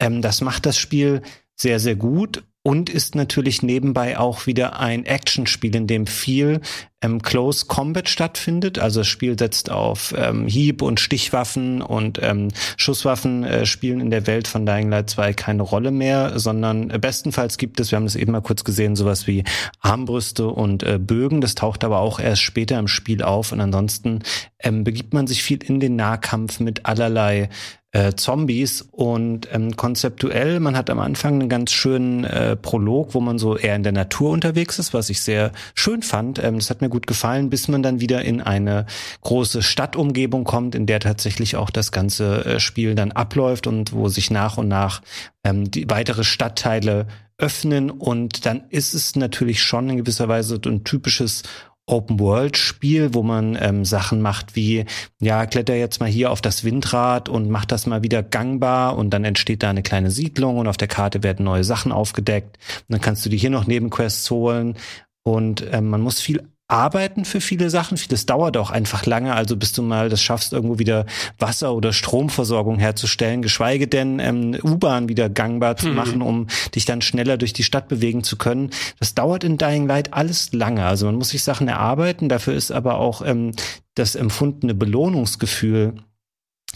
Ähm, das macht das Spiel sehr, sehr gut und ist natürlich nebenbei auch wieder ein Actionspiel, in dem viel ähm, Close Combat stattfindet. Also das Spiel setzt auf ähm, Hieb- und Stichwaffen und ähm, Schusswaffen äh, spielen in der Welt von Dying Light 2 keine Rolle mehr, sondern bestenfalls gibt es, wir haben das eben mal kurz gesehen, sowas wie Armbrüste und äh, Bögen. Das taucht aber auch erst später im Spiel auf und ansonsten ähm, begibt man sich viel in den Nahkampf mit allerlei äh, Zombies und ähm, konzeptuell, man hat am Anfang einen ganz schönen äh, Prolog, wo man so eher in der Natur unterwegs ist, was ich sehr schön fand. Ähm, das hat mir gut gefallen, bis man dann wieder in eine große Stadtumgebung kommt, in der tatsächlich auch das ganze äh, Spiel dann abläuft und wo sich nach und nach ähm, die weitere Stadtteile öffnen und dann ist es natürlich schon in gewisser Weise ein typisches Open-World-Spiel, wo man ähm, Sachen macht wie, ja, kletter jetzt mal hier auf das Windrad und mach das mal wieder gangbar und dann entsteht da eine kleine Siedlung und auf der Karte werden neue Sachen aufgedeckt. Und dann kannst du dir hier noch Nebenquests holen und ähm, man muss viel arbeiten für viele Sachen. Vieles dauert auch einfach lange, also bis du mal das schaffst, irgendwo wieder Wasser- oder Stromversorgung herzustellen, geschweige denn ähm, U-Bahn wieder gangbar zu mhm. machen, um dich dann schneller durch die Stadt bewegen zu können. Das dauert in Dying Light alles lange. Also man muss sich Sachen erarbeiten, dafür ist aber auch ähm, das empfundene Belohnungsgefühl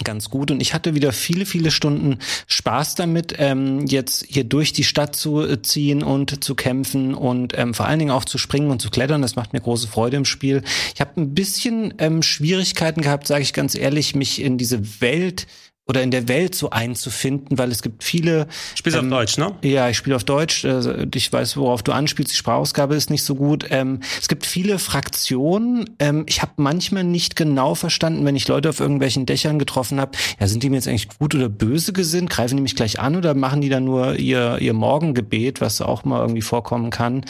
ganz gut. Und ich hatte wieder viele viele Stunden Spaß damit ähm, jetzt hier durch die Stadt zu äh, ziehen und zu kämpfen und ähm, vor allen Dingen auch zu springen und zu klettern. Das macht mir große Freude im Spiel. Ich habe ein bisschen ähm, Schwierigkeiten gehabt sage ich ganz ehrlich mich in diese Welt oder in der Welt so einzufinden, weil es gibt viele. Spielst ähm, auf Deutsch, ne? Ja, ich spiele auf Deutsch. Äh, ich weiß, worauf du anspielst. Die Sprachausgabe ist nicht so gut. Ähm, es gibt viele Fraktionen. Ähm, ich habe manchmal nicht genau verstanden, wenn ich Leute auf irgendwelchen Dächern getroffen habe. Ja, sind die mir jetzt eigentlich gut oder böse gesinnt? Greifen die mich gleich an oder machen die dann nur ihr ihr Morgengebet, was auch mal irgendwie vorkommen kann?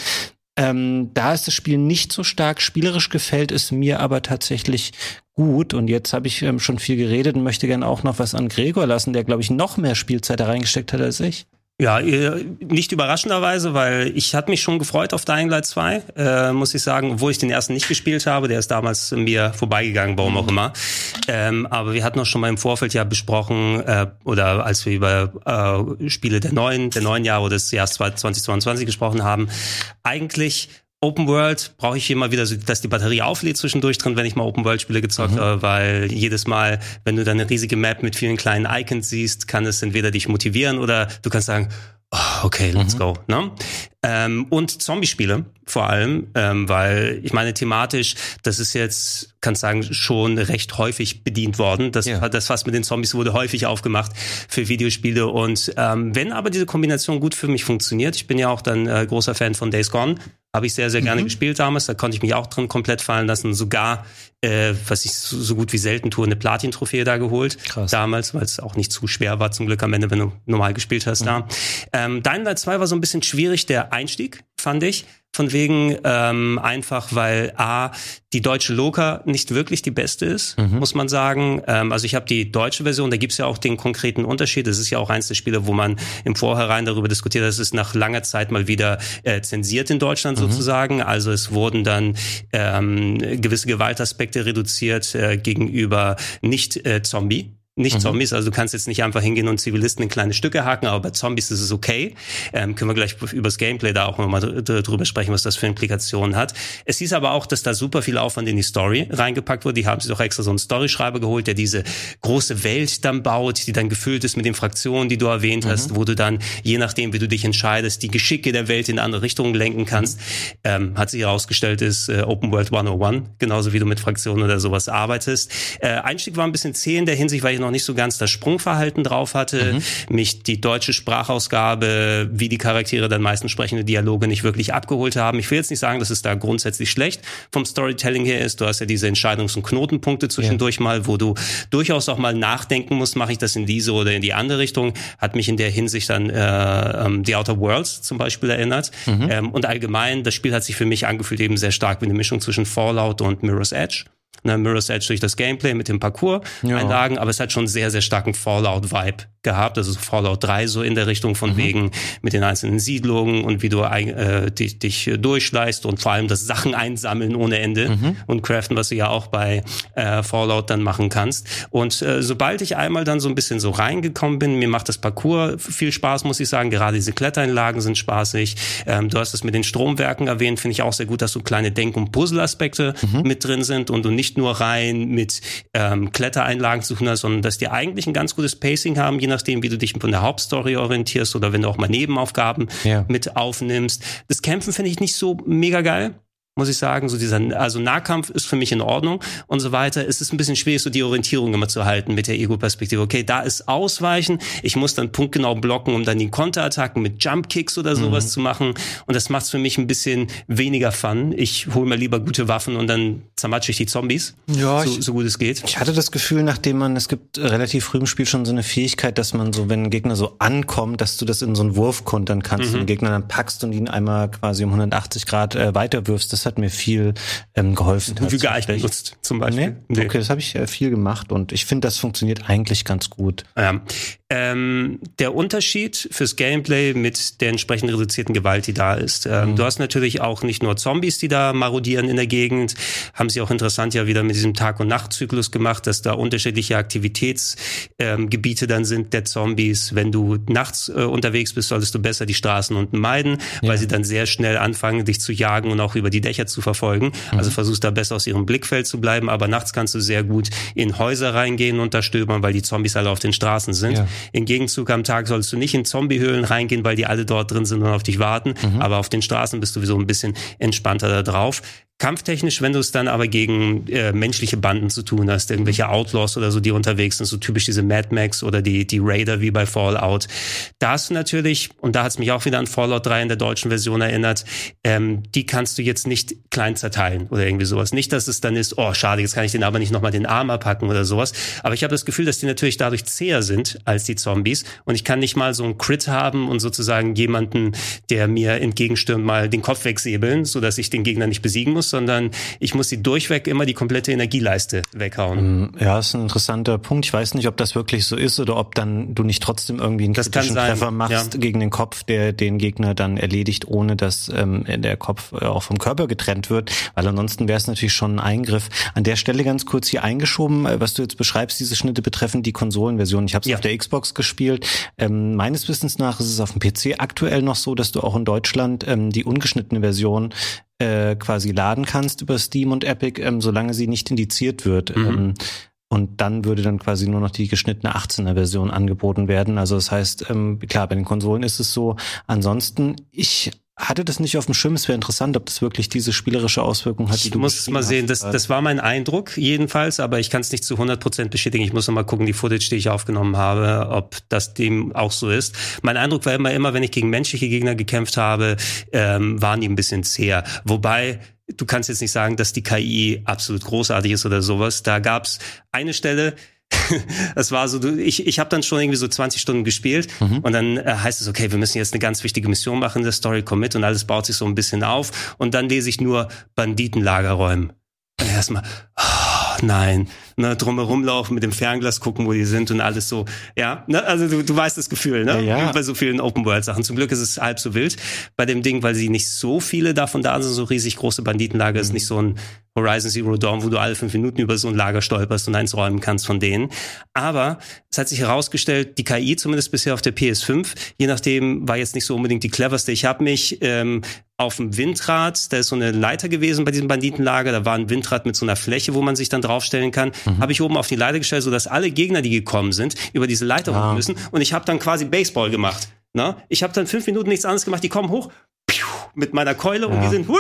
Ähm, da ist das Spiel nicht so stark. Spielerisch gefällt es mir aber tatsächlich gut. Und jetzt habe ich ähm, schon viel geredet und möchte gerne auch noch was an Gregor lassen, der, glaube ich, noch mehr Spielzeit reingesteckt hat als ich. Ja, nicht überraschenderweise, weil ich hatte mich schon gefreut auf Dying Light 2, äh, muss ich sagen, obwohl ich den ersten nicht gespielt habe, der ist damals mir vorbeigegangen, warum auch immer. Ähm, aber wir hatten auch schon mal im Vorfeld ja besprochen, äh, oder als wir über äh, Spiele der neuen, der neuen Jahre oder des Jahres 2022 gesprochen haben, eigentlich Open World brauche ich immer wieder, so, dass die Batterie auflädt zwischendurch drin, wenn ich mal Open World Spiele gezockt mhm. habe, weil jedes Mal, wenn du dann eine riesige Map mit vielen kleinen Icons siehst, kann es entweder dich motivieren oder du kannst sagen, oh, okay, let's mhm. go. Ne? Ähm, und Zombie-Spiele vor allem, ähm, weil ich meine thematisch, das ist jetzt, kannst sagen, schon recht häufig bedient worden. Das, ja. das Fass mit den Zombies wurde häufig aufgemacht für Videospiele. Und ähm, wenn aber diese Kombination gut für mich funktioniert, ich bin ja auch dann äh, großer Fan von Days Gone, habe ich sehr, sehr gerne mhm. gespielt damals. Da konnte ich mich auch drin komplett fallen lassen. Sogar, äh, was ich so, so gut wie selten tue, eine Platin-Trophäe da geholt. Krass. Damals, weil es auch nicht zu schwer war, zum Glück am Ende, wenn du normal gespielt hast mhm. da. Ähm, Dying Light 2 war so ein bisschen schwierig, der Einstieg, fand ich. Von wegen ähm, einfach, weil A, die deutsche Loka nicht wirklich die beste ist, mhm. muss man sagen. Ähm, also ich habe die deutsche Version, da gibt's ja auch den konkreten Unterschied. Das ist ja auch eins der Spiele, wo man im Vorhinein darüber diskutiert, dass es nach langer Zeit mal wieder äh, zensiert in Deutschland mhm. sozusagen. Also es wurden dann ähm, gewisse Gewaltaspekte reduziert äh, gegenüber nicht äh, Zombie nicht mhm. Zombies, also du kannst jetzt nicht einfach hingehen und Zivilisten in kleine Stücke haken, aber bei Zombies ist es okay. Ähm, können wir gleich übers Gameplay da auch nochmal drüber sprechen, was das für Implikationen hat. Es hieß aber auch, dass da super viel Aufwand in die Story reingepackt wurde. Die haben sich doch extra so einen Storyschreiber geholt, der diese große Welt dann baut, die dann gefüllt ist mit den Fraktionen, die du erwähnt mhm. hast, wo du dann, je nachdem, wie du dich entscheidest, die Geschicke der Welt in andere Richtungen lenken kannst. Mhm. Ähm, hat sich herausgestellt, ist äh, Open World 101, genauso wie du mit Fraktionen oder sowas arbeitest. Äh, Einstieg war ein bisschen zäh in der Hinsicht, weil ich noch noch nicht so ganz das Sprungverhalten drauf hatte, mhm. mich die deutsche Sprachausgabe, wie die Charaktere dann meistens sprechende Dialoge nicht wirklich abgeholt haben. Ich will jetzt nicht sagen, dass es da grundsätzlich schlecht vom Storytelling her ist. Du hast ja diese Entscheidungs- und Knotenpunkte zwischendurch ja. mal, wo du durchaus auch mal nachdenken musst, mache ich das in diese oder in die andere Richtung. Hat mich in der Hinsicht an äh, ähm, The Outer Worlds zum Beispiel erinnert. Mhm. Ähm, und allgemein, das Spiel hat sich für mich angefühlt eben sehr stark wie eine Mischung zwischen Fallout und Mirror's Edge ne, Mirror's Edge durch das Gameplay mit dem Parcours-Einlagen, ja. aber es hat schon sehr, sehr starken Fallout-Vibe gehabt, also Fallout 3 so in der Richtung von mhm. wegen mit den einzelnen Siedlungen und wie du äh, dich, dich durchschleißt und vor allem das Sachen einsammeln ohne Ende mhm. und craften, was du ja auch bei äh, Fallout dann machen kannst. Und äh, sobald ich einmal dann so ein bisschen so reingekommen bin, mir macht das Parcours viel Spaß, muss ich sagen. Gerade diese Klettereinlagen sind spaßig. Ähm, du hast es mit den Stromwerken erwähnt, finde ich auch sehr gut, dass so kleine Denk- und Puzzle-Aspekte mhm. mit drin sind und du nicht nur rein mit ähm, Klettereinlagen zu tun hast, sondern dass die eigentlich ein ganz gutes Pacing haben, je nach nachdem, wie du dich von der Hauptstory orientierst oder wenn du auch mal Nebenaufgaben ja. mit aufnimmst. Das Kämpfen finde ich nicht so mega geil muss ich sagen. So dieser, also Nahkampf ist für mich in Ordnung und so weiter. Es ist ein bisschen schwierig, so die Orientierung immer zu halten mit der Ego-Perspektive. Okay, da ist Ausweichen. Ich muss dann punktgenau blocken, um dann die Konterattacken mit Jump-Kicks oder sowas mhm. zu machen. Und das macht es für mich ein bisschen weniger Fun. Ich hole mir lieber gute Waffen und dann zermatsche ich die Zombies. Ja, so, ich, so gut es geht. Ich hatte das Gefühl, nachdem man, es gibt relativ früh im Spiel schon so eine Fähigkeit, dass man so, wenn ein Gegner so ankommt, dass du das in so einen Wurf kontern kannst mhm. und den Gegner dann packst und ihn einmal quasi um 180 Grad äh, weiterwirfst. Das das hat mir viel ähm, geholfen. Nicht benutzt, zum Beispiel. Nee? Okay, das habe ich äh, viel gemacht und ich finde, das funktioniert eigentlich ganz gut. Ja. Ähm, der Unterschied fürs Gameplay mit der entsprechend reduzierten Gewalt, die da ist. Ähm, mhm. Du hast natürlich auch nicht nur Zombies, die da marodieren in der Gegend, haben sie auch interessant ja wieder mit diesem Tag- und Nachtzyklus gemacht, dass da unterschiedliche Aktivitätsgebiete ähm, dann sind der Zombies. Wenn du nachts äh, unterwegs bist, solltest du besser die Straßen unten meiden, ja. weil sie dann sehr schnell anfangen, dich zu jagen und auch über die Dächer zu verfolgen. Mhm. Also versuchst da besser aus ihrem Blickfeld zu bleiben, aber nachts kannst du sehr gut in Häuser reingehen und da stöbern, weil die Zombies alle auf den Straßen sind. Ja. Im Gegenzug am Tag sollst du nicht in Zombiehöhlen reingehen, weil die alle dort drin sind und auf dich warten. Mhm. Aber auf den Straßen bist du sowieso ein bisschen entspannter da drauf. Kampftechnisch, wenn du es dann aber gegen äh, menschliche Banden zu tun hast, irgendwelche Outlaws oder so, die unterwegs sind, so typisch diese Mad Max oder die, die Raider wie bei Fallout, da hast du natürlich, und da hat es mich auch wieder an Fallout 3 in der deutschen Version erinnert, ähm, die kannst du jetzt nicht klein zerteilen oder irgendwie sowas. Nicht, dass es dann ist, oh schade, jetzt kann ich den aber nicht nochmal den Arm abpacken oder sowas. Aber ich habe das Gefühl, dass die natürlich dadurch zäher sind als die Zombies und ich kann nicht mal so einen Crit haben und sozusagen jemanden, der mir entgegenstürmt, mal den Kopf wegsäbeln, so dass ich den Gegner nicht besiegen muss muss, sondern ich muss sie durchweg immer die komplette Energieleiste weghauen. Mm, ja, ist ein interessanter Punkt. Ich weiß nicht, ob das wirklich so ist oder ob dann du nicht trotzdem irgendwie einen das kritischen Treffer machst ja. gegen den Kopf, der den Gegner dann erledigt, ohne dass ähm, der Kopf äh, auch vom Körper getrennt wird, weil ansonsten wäre es natürlich schon ein Eingriff. An der Stelle ganz kurz hier eingeschoben, äh, was du jetzt beschreibst, diese Schnitte betreffen die Konsolenversion. Ich habe es ja. auf der Xbox gespielt. Ähm, meines Wissens nach ist es auf dem PC aktuell noch so, dass du auch in Deutschland ähm, die ungeschnittene Version äh, quasi laden kannst über Steam und Epic, ähm, solange sie nicht indiziert wird. Mhm. Ähm, und dann würde dann quasi nur noch die geschnittene 18er Version angeboten werden. Also das heißt, ähm, klar, bei den Konsolen ist es so. Ansonsten, ich hatte das nicht auf dem Schirm. Es wäre interessant, ob das wirklich diese spielerische Auswirkung hat, die ich du muss mal sehen. Das, das war mein Eindruck jedenfalls, aber ich kann es nicht zu 100 Prozent bestätigen. Ich muss noch mal gucken, die Footage, die ich aufgenommen habe, ob das dem auch so ist. Mein Eindruck war immer, immer wenn ich gegen menschliche Gegner gekämpft habe, ähm, waren die ein bisschen zäher. Wobei du kannst jetzt nicht sagen, dass die KI absolut großartig ist oder sowas. Da gab's eine Stelle, das war so, ich, ich habe dann schon irgendwie so 20 Stunden gespielt mhm. und dann äh, heißt es, okay, wir müssen jetzt eine ganz wichtige Mission machen, der Story komm mit und alles baut sich so ein bisschen auf und dann lese ich nur Banditenlager räumen. Und erstmal, oh, nein, ne, drumherum laufen, mit dem Fernglas gucken, wo die sind und alles so. Ja, ne, also du, du weißt das Gefühl, ne? Ja, ja. Bei so vielen Open-World-Sachen. Zum Glück ist es halb so wild bei dem Ding, weil sie nicht so viele davon da sind, so riesig große Banditenlager, mhm. ist nicht so ein Horizon Zero Dawn, wo du alle fünf Minuten über so ein Lager stolperst und eins räumen kannst von denen. Aber es hat sich herausgestellt, die KI, zumindest bisher auf der PS5, je nachdem, war jetzt nicht so unbedingt die cleverste. Ich habe mich ähm, auf dem Windrad, da ist so eine Leiter gewesen bei diesem Banditenlager, da war ein Windrad mit so einer Fläche, wo man sich dann draufstellen kann, mhm. habe ich oben auf die Leiter gestellt, sodass alle Gegner, die gekommen sind, über diese Leiter ja. hoch müssen und ich habe dann quasi Baseball gemacht. Na? Ich habe dann fünf Minuten nichts anderes gemacht, die kommen hoch, mit meiner Keule ja. und die sind hui,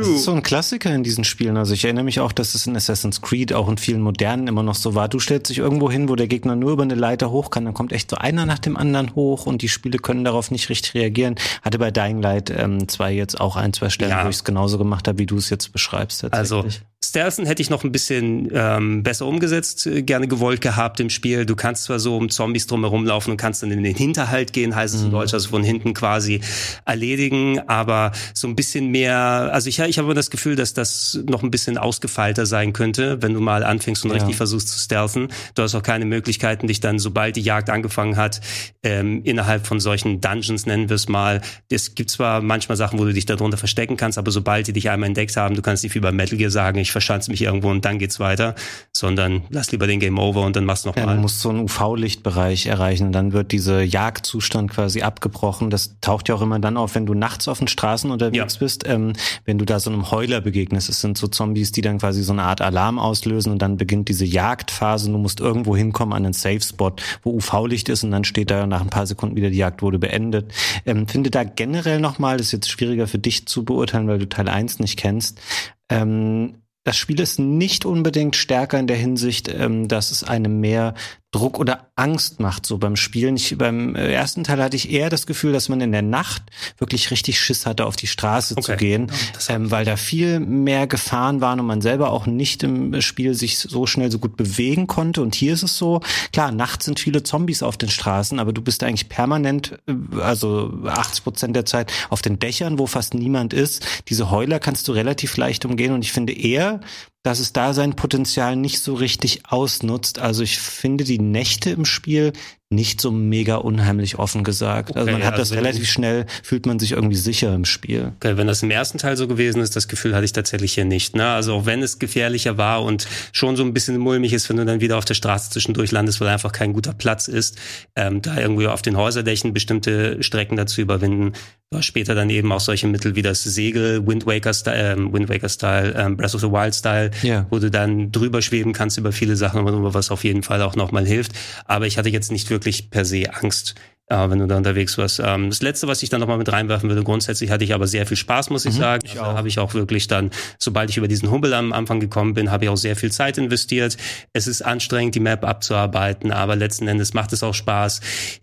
das ist so ein Klassiker in diesen Spielen. Also ich erinnere mich auch, dass es in Assassin's Creed auch in vielen modernen immer noch so war. Du stellst dich irgendwo hin, wo der Gegner nur über eine Leiter hoch kann, dann kommt echt so einer nach dem anderen hoch und die Spiele können darauf nicht richtig reagieren. Hatte bei Dying Light 2 ähm, jetzt auch ein, zwei Stellen, ja. wo ich es genauso gemacht habe, wie du es jetzt beschreibst. Also Stealthen hätte ich noch ein bisschen ähm, besser umgesetzt, äh, gerne gewollt gehabt im Spiel. Du kannst zwar so um Zombies drumherum laufen und kannst dann in den Hinterhalt gehen, heißt es mhm. in Deutsch, also von hinten quasi erledigen, aber so ein bisschen mehr, also ich, ich habe das Gefühl, dass das noch ein bisschen ausgefeilter sein könnte, wenn du mal anfängst und ja. richtig versuchst zu stealthen. Du hast auch keine Möglichkeiten, dich dann, sobald die Jagd angefangen hat, ähm, innerhalb von solchen Dungeons, nennen wir es mal, es gibt zwar manchmal Sachen, wo du dich darunter verstecken kannst, aber sobald die dich einmal entdeckt haben, du kannst nicht wie bei Metal Gear sagen, ich ich verschanze mich irgendwo und dann geht's weiter, sondern lass lieber den Game Over und dann machst du nochmal. Ja, du musst so einen UV-Lichtbereich erreichen, dann wird dieser Jagdzustand quasi abgebrochen. Das taucht ja auch immer dann auf, wenn du nachts auf den Straßen unterwegs ja. bist, ähm, wenn du da so einem Heuler begegnest. Es sind so Zombies, die dann quasi so eine Art Alarm auslösen und dann beginnt diese Jagdphase. Du musst irgendwo hinkommen an einen Safe-Spot, wo UV-Licht ist und dann steht da nach ein paar Sekunden wieder die Jagd wurde beendet. Ähm, finde da generell nochmal, das ist jetzt schwieriger für dich zu beurteilen, weil du Teil 1 nicht kennst, ähm, das Spiel ist nicht unbedingt stärker in der Hinsicht, ähm, dass es einem mehr Druck oder Angst macht, so beim Spielen. Ich, beim äh, ersten Teil hatte ich eher das Gefühl, dass man in der Nacht wirklich richtig Schiss hatte, auf die Straße okay. zu gehen, ähm, weil da viel mehr Gefahren waren und man selber auch nicht im Spiel sich so schnell so gut bewegen konnte. Und hier ist es so, klar, nachts sind viele Zombies auf den Straßen, aber du bist eigentlich permanent, äh, also 80 Prozent der Zeit auf den Dächern, wo fast niemand ist. Diese Heuler kannst du relativ leicht umgehen und ich finde eher, dass es da sein Potenzial nicht so richtig ausnutzt. Also ich finde die Nächte im Spiel nicht so mega unheimlich offen gesagt. Also okay, also man hat also das relativ schnell, fühlt man sich irgendwie sicher im Spiel. Okay, wenn das im ersten Teil so gewesen ist, das Gefühl hatte ich tatsächlich hier nicht. Ne? Also auch wenn es gefährlicher war und schon so ein bisschen mulmig ist, wenn du dann wieder auf der Straße zwischendurch landest, weil einfach kein guter Platz ist, ähm, da irgendwie auf den Häuserdächen bestimmte Strecken dazu überwinden. Hast später dann eben auch solche Mittel wie das Segel, Wind Waker Style, ähm, Wind Waker Style, ähm, Breath of the Wild Style, yeah. wo du dann drüber schweben kannst über viele Sachen, was auf jeden Fall auch nochmal hilft. Aber ich hatte jetzt nicht wirklich per se Angst, äh, wenn du da unterwegs warst. Ähm, das letzte, was ich dann nochmal mit reinwerfen würde, grundsätzlich hatte ich aber sehr viel Spaß, muss ich mhm, sagen. Ich also, habe ich auch wirklich dann, sobald ich über diesen Hubbel am Anfang gekommen bin, habe ich auch sehr viel Zeit investiert. Es ist anstrengend, die Map abzuarbeiten, aber letzten Endes macht es auch Spaß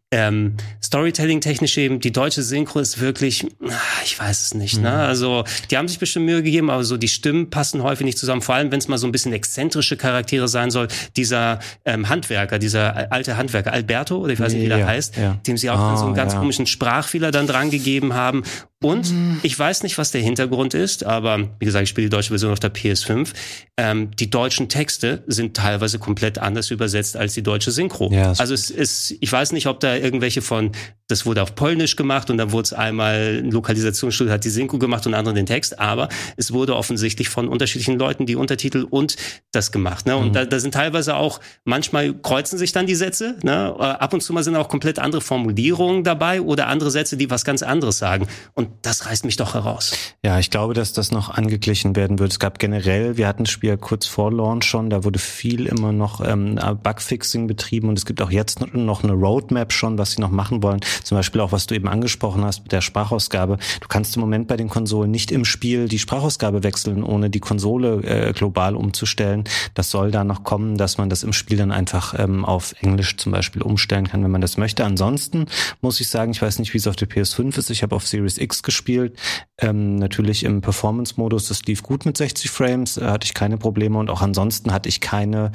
ähm, Storytelling-technisch eben, die deutsche Synchro ist wirklich, ah, ich weiß es nicht, ne? mhm. ne? Also, die haben sich bestimmt Mühe gegeben, aber so die Stimmen passen häufig nicht zusammen, vor allem wenn es mal so ein bisschen exzentrische Charaktere sein soll. Dieser ähm, Handwerker, dieser alte Handwerker, Alberto, oder ich weiß nicht, wie der ja, heißt, ja. dem sie auch oh, so einen ganz ja. komischen Sprachfehler dann dran gegeben haben. Und mhm. ich weiß nicht, was der Hintergrund ist, aber wie gesagt, ich spiele die deutsche Version auf der PS5. Ähm, die deutschen Texte sind teilweise komplett anders übersetzt als die deutsche Synchro. Also es ist, ich weiß nicht, ob da irgendwelche von, das wurde auf Polnisch gemacht und dann wurde es einmal ein Lokalisationsstudio hat die Synchro gemacht und andere den Text, aber es wurde offensichtlich von unterschiedlichen Leuten die Untertitel und das gemacht. Ne? Und mhm. da, da sind teilweise auch, manchmal kreuzen sich dann die Sätze, ne? Äh, ab und zu mal sind auch komplett andere Formulierungen dabei oder andere Sätze, die was ganz anderes sagen. Und das reißt mich doch heraus. Ja, ich glaube, dass das noch angeglichen werden wird. Es gab generell, wir hatten das Spiel kurz vor Launch schon, da wurde viel immer noch ähm, Bugfixing betrieben und es gibt auch jetzt noch eine Roadmap schon, was sie noch machen wollen. Zum Beispiel auch, was du eben angesprochen hast mit der Sprachausgabe. Du kannst im Moment bei den Konsolen nicht im Spiel die Sprachausgabe wechseln, ohne die Konsole äh, global umzustellen. Das soll da noch kommen, dass man das im Spiel dann einfach ähm, auf Englisch zum Beispiel umstellen kann, wenn man das möchte. Ansonsten muss ich sagen, ich weiß nicht, wie es auf der PS5 ist. Ich habe auf Series X gespielt. Ähm, natürlich im Performance-Modus, das lief gut mit 60 Frames, äh, hatte ich keine Probleme und auch ansonsten hatte ich keine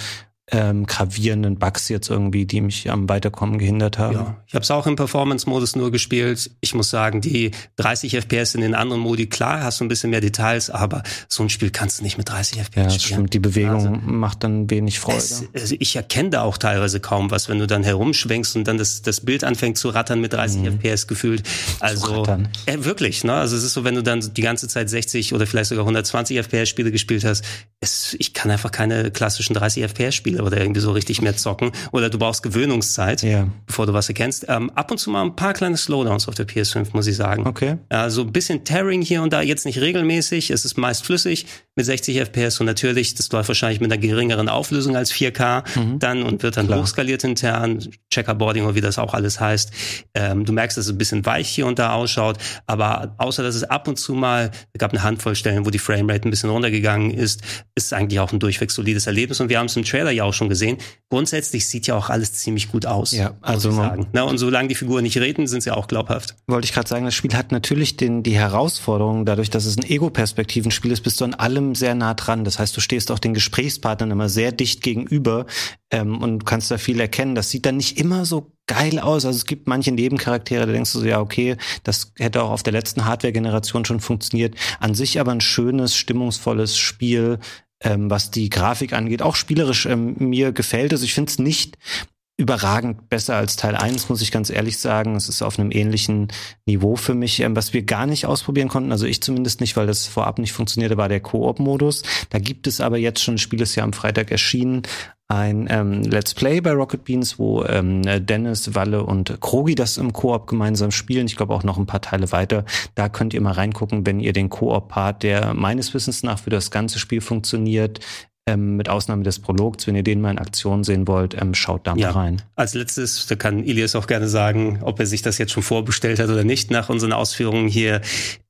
ähm, gravierenden Bugs jetzt irgendwie, die mich am Weiterkommen gehindert haben. Ja, ich habe es auch im Performance-Modus nur gespielt. Ich muss sagen, die 30 FPS in den anderen Modi, klar, hast du ein bisschen mehr Details, aber so ein Spiel kannst du nicht mit 30 FPS ja, spielen. Stimmt. Die Bewegung also, macht dann wenig Freude. Es, also ich erkenne da auch teilweise kaum was, wenn du dann herumschwenkst und dann das, das Bild anfängt zu rattern mit 30 mhm. FPS gefühlt. Also äh, wirklich, ne? Also es ist so, wenn du dann die ganze Zeit 60 oder vielleicht sogar 120 FPS Spiele gespielt hast, es, ich kann einfach keine klassischen 30 FPS Spiele oder irgendwie so richtig mehr zocken. Oder du brauchst Gewöhnungszeit, ja. bevor du was erkennst. Ähm, ab und zu mal ein paar kleine Slowdowns auf der PS5, muss ich sagen. Okay. Also ein bisschen Tearing hier und da, jetzt nicht regelmäßig. Es ist meist flüssig mit 60 FPS und natürlich, das läuft wahrscheinlich mit einer geringeren Auflösung als 4K mhm. dann und wird dann Klar. hochskaliert intern, Checkerboarding oder wie das auch alles heißt. Ähm, du merkst, dass es ein bisschen weich hier und da ausschaut, aber außer dass es ab und zu mal, es gab eine Handvoll Stellen, wo die Framerate ein bisschen runtergegangen ist, ist es eigentlich auch ein durchweg solides Erlebnis und wir haben es im Trailer ja auch schon gesehen. Grundsätzlich sieht ja auch alles ziemlich gut aus. Ja, also sagen. Na, und solange die Figuren nicht reden, sind sie auch glaubhaft. Wollte ich gerade sagen, das Spiel hat natürlich den, die Herausforderung, dadurch, dass es ein Ego-Perspektiven-Spiel ist, bist du an allem sehr nah dran. Das heißt, du stehst auch den Gesprächspartnern immer sehr dicht gegenüber ähm, und kannst da viel erkennen. Das sieht dann nicht immer so geil aus. Also es gibt manche Nebencharaktere, da denkst du so, ja, okay, das hätte auch auf der letzten Hardware-Generation schon funktioniert. An sich aber ein schönes, stimmungsvolles Spiel, ähm, was die Grafik angeht. Auch spielerisch ähm, mir gefällt es. Ich finde es nicht überragend besser als Teil 1, muss ich ganz ehrlich sagen. Es ist auf einem ähnlichen Niveau für mich. Ähm, was wir gar nicht ausprobieren konnten, also ich zumindest nicht, weil das vorab nicht funktionierte, war der Koop-Modus. Da gibt es aber jetzt schon, das Spiel ist ja am Freitag erschienen, ein ähm, Let's Play bei Rocket Beans, wo ähm, Dennis, Walle und Krogi das im Koop gemeinsam spielen. Ich glaube auch noch ein paar Teile weiter. Da könnt ihr mal reingucken, wenn ihr den Koop-Part, der meines Wissens nach für das ganze Spiel funktioniert, ähm, mit Ausnahme des Prologs. Wenn ihr den mal in Aktion sehen wollt, ähm, schaut da mal ja. rein. Als letztes, da kann Ilias auch gerne sagen, ob er sich das jetzt schon vorbestellt hat oder nicht, nach unseren Ausführungen hier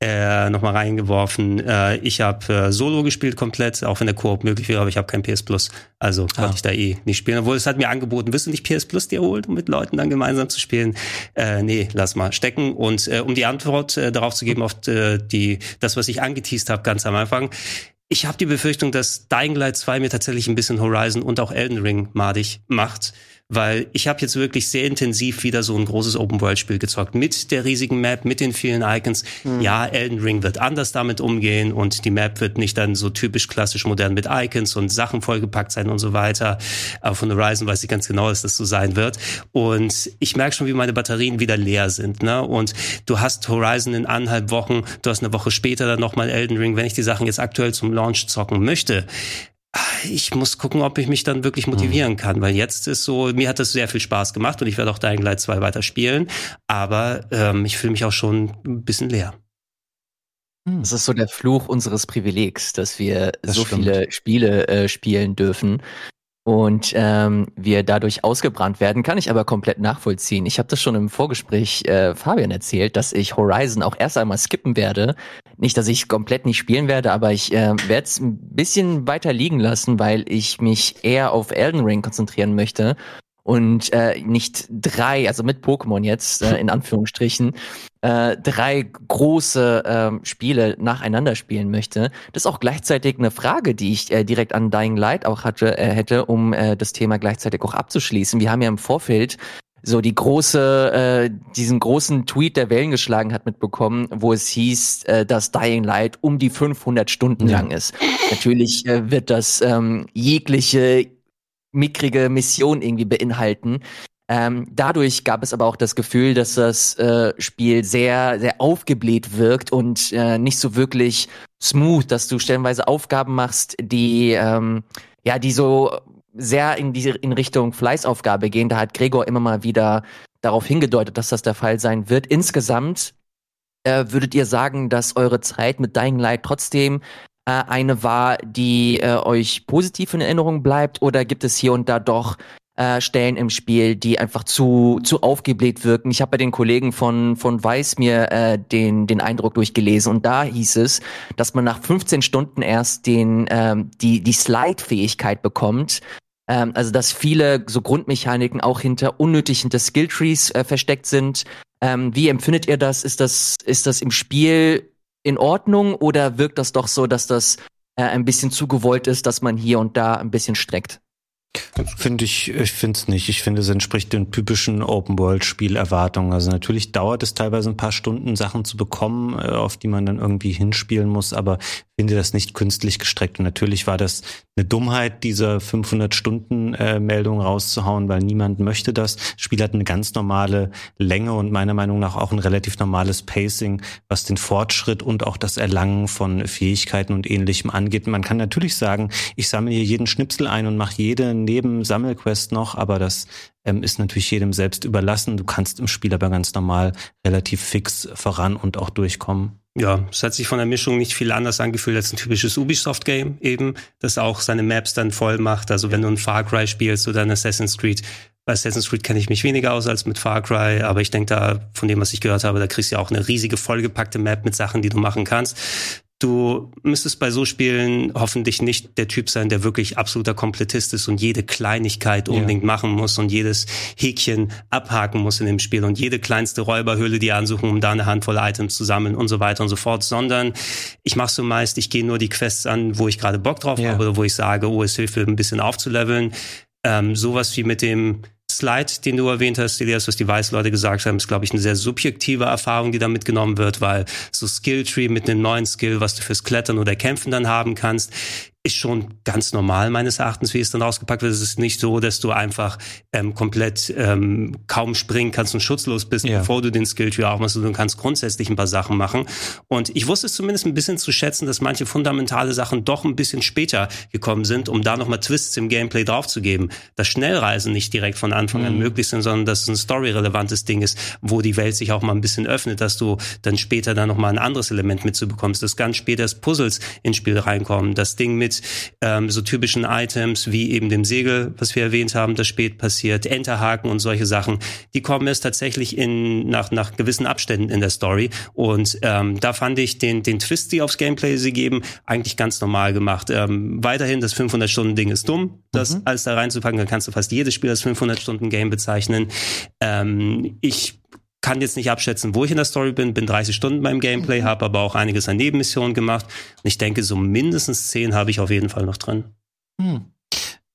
äh, nochmal reingeworfen. Äh, ich habe äh, Solo gespielt komplett, auch wenn der Koop möglich wäre, aber ich habe kein PS Plus. Also ah. konnte ich da eh nicht spielen. Obwohl es hat mir angeboten, wirst du nicht PS Plus dir holen, um mit Leuten dann gemeinsam zu spielen? Äh, nee, lass mal stecken. Und äh, um die Antwort äh, darauf zu geben, auf äh, die, das, was ich angeteased habe ganz am Anfang, ich habe die Befürchtung, dass Dying Light 2 mir tatsächlich ein bisschen Horizon und auch Elden Ring madig macht weil ich habe jetzt wirklich sehr intensiv wieder so ein großes Open-World-Spiel gezockt mit der riesigen Map, mit den vielen Icons. Mhm. Ja, Elden Ring wird anders damit umgehen und die Map wird nicht dann so typisch klassisch modern mit Icons und Sachen vollgepackt sein und so weiter. Aber von Horizon weiß ich ganz genau, dass das so sein wird. Und ich merke schon, wie meine Batterien wieder leer sind. Ne? Und du hast Horizon in anderthalb Wochen, du hast eine Woche später dann nochmal Elden Ring. Wenn ich die Sachen jetzt aktuell zum Launch zocken möchte, ich muss gucken, ob ich mich dann wirklich motivieren kann, weil jetzt ist so, mir hat das sehr viel Spaß gemacht und ich werde auch Dying Light 2 weiter spielen, aber ähm, ich fühle mich auch schon ein bisschen leer. Hm. Das ist so der Fluch unseres Privilegs, dass wir das so stimmt. viele Spiele äh, spielen dürfen und ähm, wir dadurch ausgebrannt werden, kann ich aber komplett nachvollziehen. Ich habe das schon im Vorgespräch äh, Fabian erzählt, dass ich Horizon auch erst einmal skippen werde. Nicht, dass ich komplett nicht spielen werde, aber ich äh, werde es ein bisschen weiter liegen lassen, weil ich mich eher auf Elden Ring konzentrieren möchte und äh, nicht drei, also mit Pokémon jetzt äh, in Anführungsstrichen, äh, drei große äh, Spiele nacheinander spielen möchte. Das ist auch gleichzeitig eine Frage, die ich äh, direkt an Dying Light auch hatte, äh, hätte, um äh, das Thema gleichzeitig auch abzuschließen. Wir haben ja im Vorfeld so die große, äh, diesen großen Tweet, der Wellen geschlagen hat, mitbekommen, wo es hieß, äh, dass Dying Light um die 500 Stunden ja. lang ist. Natürlich äh, wird das ähm, jegliche mickrige Mission irgendwie beinhalten. Ähm, dadurch gab es aber auch das Gefühl, dass das äh, Spiel sehr, sehr aufgebläht wirkt und äh, nicht so wirklich smooth, dass du stellenweise Aufgaben machst, die ähm, ja, die so sehr in die in Richtung Fleißaufgabe gehen. Da hat Gregor immer mal wieder darauf hingedeutet, dass das der Fall sein wird. Insgesamt äh, würdet ihr sagen, dass eure Zeit mit Dying Light trotzdem äh, eine war, die äh, euch positiv in Erinnerung bleibt? Oder gibt es hier und da doch äh, Stellen im Spiel, die einfach zu, zu aufgebläht wirken? Ich habe bei den Kollegen von, von Weiß mir äh, den, den Eindruck durchgelesen und da hieß es, dass man nach 15 Stunden erst den, ähm, die, die Slide-Fähigkeit bekommt, ähm, also dass viele so Grundmechaniken auch hinter unnötig hinter Skilltrees äh, versteckt sind. Ähm, wie empfindet ihr das? Ist das ist das im Spiel in Ordnung oder wirkt das doch so, dass das äh, ein bisschen zu gewollt ist, dass man hier und da ein bisschen streckt? Finde ich, ich finde es nicht. Ich finde, es entspricht den typischen Open-World-Spielerwartungen. Also natürlich dauert es teilweise ein paar Stunden, Sachen zu bekommen, äh, auf die man dann irgendwie hinspielen muss, aber finde das nicht künstlich gestreckt. Und natürlich war das eine Dummheit, diese 500-Stunden-Meldung rauszuhauen, weil niemand möchte das. das. Spiel hat eine ganz normale Länge und meiner Meinung nach auch ein relativ normales Pacing, was den Fortschritt und auch das Erlangen von Fähigkeiten und Ähnlichem angeht. Man kann natürlich sagen, ich sammle hier jeden Schnipsel ein und mache jede neben Sammelquest noch, aber das ähm, ist natürlich jedem selbst überlassen. Du kannst im Spiel aber ganz normal relativ fix voran und auch durchkommen. Ja, es hat sich von der Mischung nicht viel anders angefühlt als ein typisches Ubisoft-Game eben, das auch seine Maps dann voll macht. Also wenn du ein Far Cry spielst oder ein Assassin's Creed, bei Assassin's Creed kenne ich mich weniger aus als mit Far Cry, aber ich denke da, von dem, was ich gehört habe, da kriegst du ja auch eine riesige vollgepackte Map mit Sachen, die du machen kannst. Du müsstest bei so Spielen hoffentlich nicht der Typ sein, der wirklich absoluter Komplettist ist und jede Kleinigkeit unbedingt ja. machen muss und jedes Häkchen abhaken muss in dem Spiel und jede kleinste Räuberhöhle die ansuchen, um da eine Handvoll Items zu sammeln und so weiter und so fort, sondern ich mache so meist, ich gehe nur die Quests an, wo ich gerade Bock drauf ja. habe oder wo ich sage, oh, es hilft ein bisschen aufzuleveln. Ähm, sowas wie mit dem Slide, den du erwähnt hast, Elias, was die Weißleute gesagt haben, ist, glaube ich, eine sehr subjektive Erfahrung, die da mitgenommen wird, weil so Skilltree mit einem neuen Skill, was du fürs Klettern oder Kämpfen dann haben kannst, ist schon ganz normal meines Erachtens, wie es dann rausgepackt wird. Es ist nicht so, dass du einfach ähm, komplett ähm, kaum springen kannst und schutzlos bist, ja. bevor du den Skilltree aufmachst. Du kannst grundsätzlich ein paar Sachen machen. Und ich wusste es zumindest ein bisschen zu schätzen, dass manche fundamentale Sachen doch ein bisschen später gekommen sind, um da nochmal Twists im Gameplay draufzugeben. Dass Schnellreisen nicht direkt von Anfang an mhm. möglich sind, sondern dass es ein storyrelevantes Ding ist, wo die Welt sich auch mal ein bisschen öffnet, dass du dann später dann nochmal ein anderes Element mitzubekommst, dass ganz später das Puzzles ins Spiel reinkommen. Das Ding mit mit ähm, so typischen Items wie eben dem Segel, was wir erwähnt haben, das spät passiert, Enterhaken und solche Sachen. Die kommen erst tatsächlich in nach nach gewissen Abständen in der Story und ähm, da fand ich den den Twist, die aufs Gameplay sie geben, eigentlich ganz normal gemacht. Ähm, weiterhin das 500 Stunden Ding ist dumm, das mhm. alles da reinzupacken. Dann kannst du fast jedes Spiel als 500 Stunden Game bezeichnen. Ähm, ich kann jetzt nicht abschätzen, wo ich in der Story bin, bin 30 Stunden beim Gameplay, mhm. habe aber auch einiges an Nebenmissionen gemacht. Und ich denke, so mindestens 10 habe ich auf jeden Fall noch drin. Hm.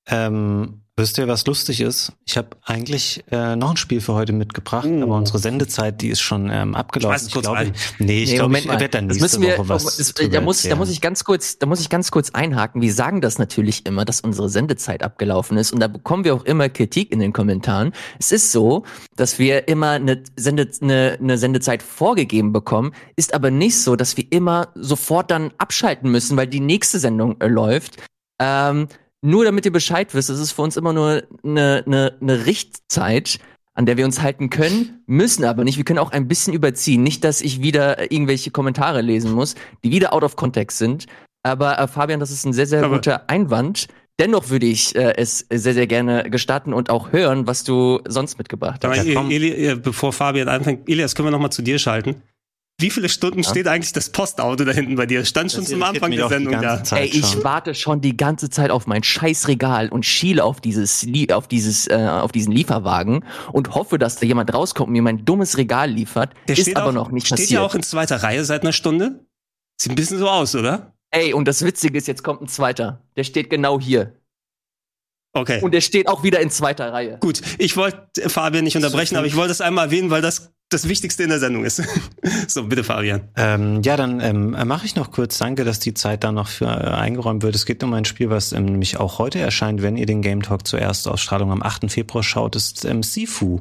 Ähm, Wisst ihr, was lustig ist? Ich habe eigentlich äh, noch ein Spiel für heute mitgebracht, mm. aber unsere Sendezeit, die ist schon ähm, abgelaufen. Ich, ich glaube, nee, ich nee, glaube, ich werde dann nächste wir, Woche was. Das, da muss, da muss ich ganz kurz, da muss ich ganz kurz einhaken. Wir sagen das natürlich immer, dass unsere Sendezeit abgelaufen ist, und da bekommen wir auch immer Kritik in den Kommentaren. Es ist so, dass wir immer eine, Sende, eine, eine Sendezeit vorgegeben bekommen, ist aber nicht so, dass wir immer sofort dann abschalten müssen, weil die nächste Sendung äh, läuft. Ähm, nur damit ihr Bescheid wisst, es ist für uns immer nur eine, eine, eine Richtzeit, an der wir uns halten können, müssen aber nicht. Wir können auch ein bisschen überziehen. Nicht, dass ich wieder irgendwelche Kommentare lesen muss, die wieder out of context sind. Aber äh, Fabian, das ist ein sehr, sehr aber guter Einwand. Dennoch würde ich äh, es sehr, sehr gerne gestatten und auch hören, was du sonst mitgebracht hast. Aber Eli, äh, bevor Fabian anfängt, Elias, können wir noch mal zu dir schalten? Wie viele Stunden ja. steht eigentlich das Postauto da hinten bei dir? Stand schon das zum Anfang der Sendung da. Ey, ich schon. warte schon die ganze Zeit auf mein Scheißregal und schiele auf dieses, auf dieses, äh, auf diesen Lieferwagen und hoffe, dass da jemand rauskommt und mir mein dummes Regal liefert. Der ist aber auch, noch nicht steht passiert. Steht ja auch in zweiter Reihe seit einer Stunde. Sieht ein bisschen so aus, oder? Ey, und das Witzige ist, jetzt kommt ein zweiter. Der steht genau hier. Okay. Und der steht auch wieder in zweiter Reihe. Gut, ich wollte Fabian nicht unterbrechen, aber ich wollte es einmal erwähnen, weil das das Wichtigste in der Sendung ist. so, bitte Fabian. Ähm, ja, dann ähm, mache ich noch kurz. Danke, dass die Zeit da noch für äh, eingeräumt wird. Es geht um ein Spiel, was ähm, nämlich auch heute erscheint, wenn ihr den Game Talk zur Erstausstrahlung am 8. Februar schaut, ist ähm, Sifu.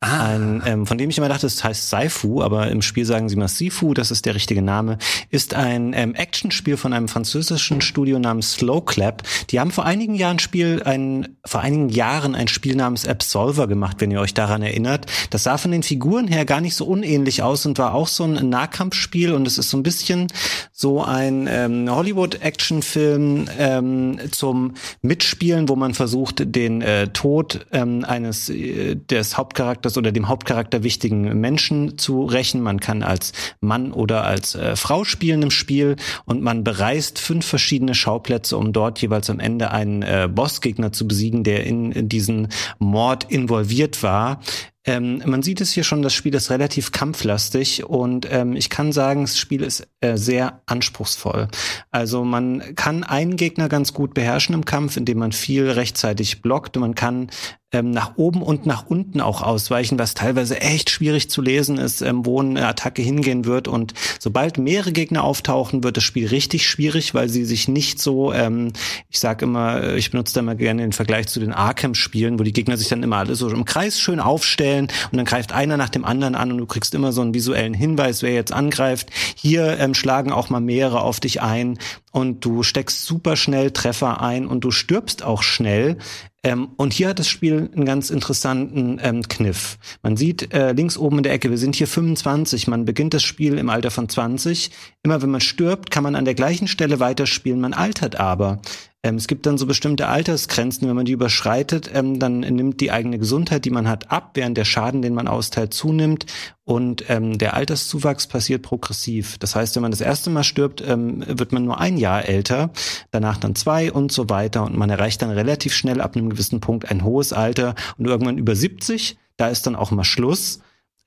Ah. Ein, ähm, von dem ich immer dachte, es heißt Saifu, aber im Spiel sagen sie mal Sifu, das ist der richtige Name. Ist ein ähm, Actionspiel von einem französischen Studio namens Slow Clap. Die haben vor einigen Jahren Spiel, ein, vor einigen Jahren ein Spiel namens Absolver gemacht, wenn ihr euch daran erinnert. Das sah von den Figuren her gar nicht so unähnlich aus und war auch so ein Nahkampfspiel und es ist so ein bisschen so ein ähm, Hollywood-Actionfilm ähm, zum Mitspielen, wo man versucht, den äh, Tod ähm, eines äh, des Hauptcharakters oder dem Hauptcharakter wichtigen Menschen zu rächen. Man kann als Mann oder als äh, Frau spielen im Spiel und man bereist fünf verschiedene Schauplätze, um dort jeweils am Ende einen äh, Bossgegner zu besiegen, der in, in diesen Mord involviert war. Ähm, man sieht es hier schon, das Spiel ist relativ kampflastig und ähm, ich kann sagen, das Spiel ist äh, sehr anspruchsvoll. Also man kann einen Gegner ganz gut beherrschen im Kampf, indem man viel rechtzeitig blockt man kann ähm, nach oben und nach unten auch ausweichen, was teilweise echt schwierig zu lesen ist, ähm, wo eine Attacke hingehen wird. Und sobald mehrere Gegner auftauchen, wird das Spiel richtig schwierig, weil sie sich nicht so, ähm, ich sage immer, äh, ich benutze da immer gerne den Vergleich zu den Arkham-Spielen, wo die Gegner sich dann immer alle so im Kreis schön aufstellen und dann greift einer nach dem anderen an und du kriegst immer so einen visuellen Hinweis, wer jetzt angreift. Hier ähm, schlagen auch mal mehrere auf dich ein und du steckst super schnell Treffer ein und du stirbst auch schnell. Ähm, und hier hat das Spiel einen ganz interessanten ähm, Kniff. Man sieht äh, links oben in der Ecke, wir sind hier 25, man beginnt das Spiel im Alter von 20. Immer wenn man stirbt, kann man an der gleichen Stelle weiterspielen, man altert aber. Ähm, es gibt dann so bestimmte Altersgrenzen, wenn man die überschreitet, ähm, dann nimmt die eigene Gesundheit, die man hat, ab, während der Schaden, den man austeilt, zunimmt und ähm, der Alterszuwachs passiert progressiv. Das heißt, wenn man das erste Mal stirbt, ähm, wird man nur ein Jahr älter, danach dann zwei und so weiter und man erreicht dann relativ schnell ab einem gewissen Punkt ein hohes Alter und irgendwann über 70, da ist dann auch mal Schluss.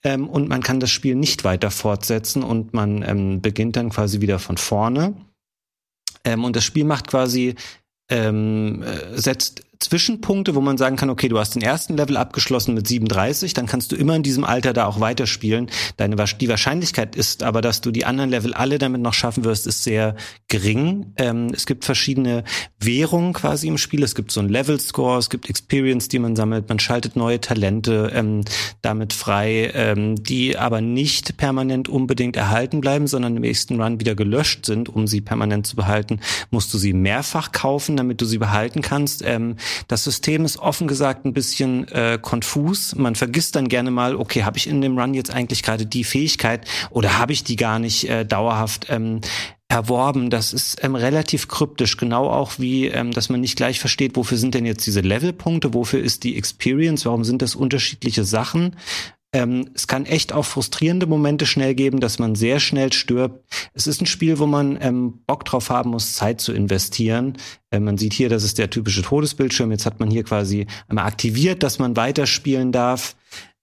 Ähm, und man kann das Spiel nicht weiter fortsetzen und man ähm, beginnt dann quasi wieder von vorne. Ähm, und das Spiel macht quasi ähm, äh, setzt Zwischenpunkte, wo man sagen kann, okay, du hast den ersten Level abgeschlossen mit 37, dann kannst du immer in diesem Alter da auch weiterspielen. Deine, die Wahrscheinlichkeit ist aber, dass du die anderen Level alle damit noch schaffen wirst, ist sehr gering. Ähm, es gibt verschiedene Währungen quasi im Spiel. Es gibt so ein Level-Score, es gibt Experience, die man sammelt, man schaltet neue Talente ähm, damit frei, ähm, die aber nicht permanent unbedingt erhalten bleiben, sondern im nächsten Run wieder gelöscht sind. Um sie permanent zu behalten, musst du sie mehrfach kaufen, damit du sie behalten kannst. Ähm, das System ist offen gesagt ein bisschen äh, konfus. Man vergisst dann gerne mal, okay, habe ich in dem Run jetzt eigentlich gerade die Fähigkeit oder habe ich die gar nicht äh, dauerhaft? Ähm, erworben. Das ist ähm, relativ kryptisch, genau auch wie, ähm, dass man nicht gleich versteht, wofür sind denn jetzt diese Levelpunkte, wofür ist die Experience, warum sind das unterschiedliche Sachen. Ähm, es kann echt auch frustrierende Momente schnell geben, dass man sehr schnell stirbt. Es ist ein Spiel, wo man ähm, Bock drauf haben muss, Zeit zu investieren. Äh, man sieht hier, das ist der typische Todesbildschirm. Jetzt hat man hier quasi einmal aktiviert, dass man weiterspielen darf.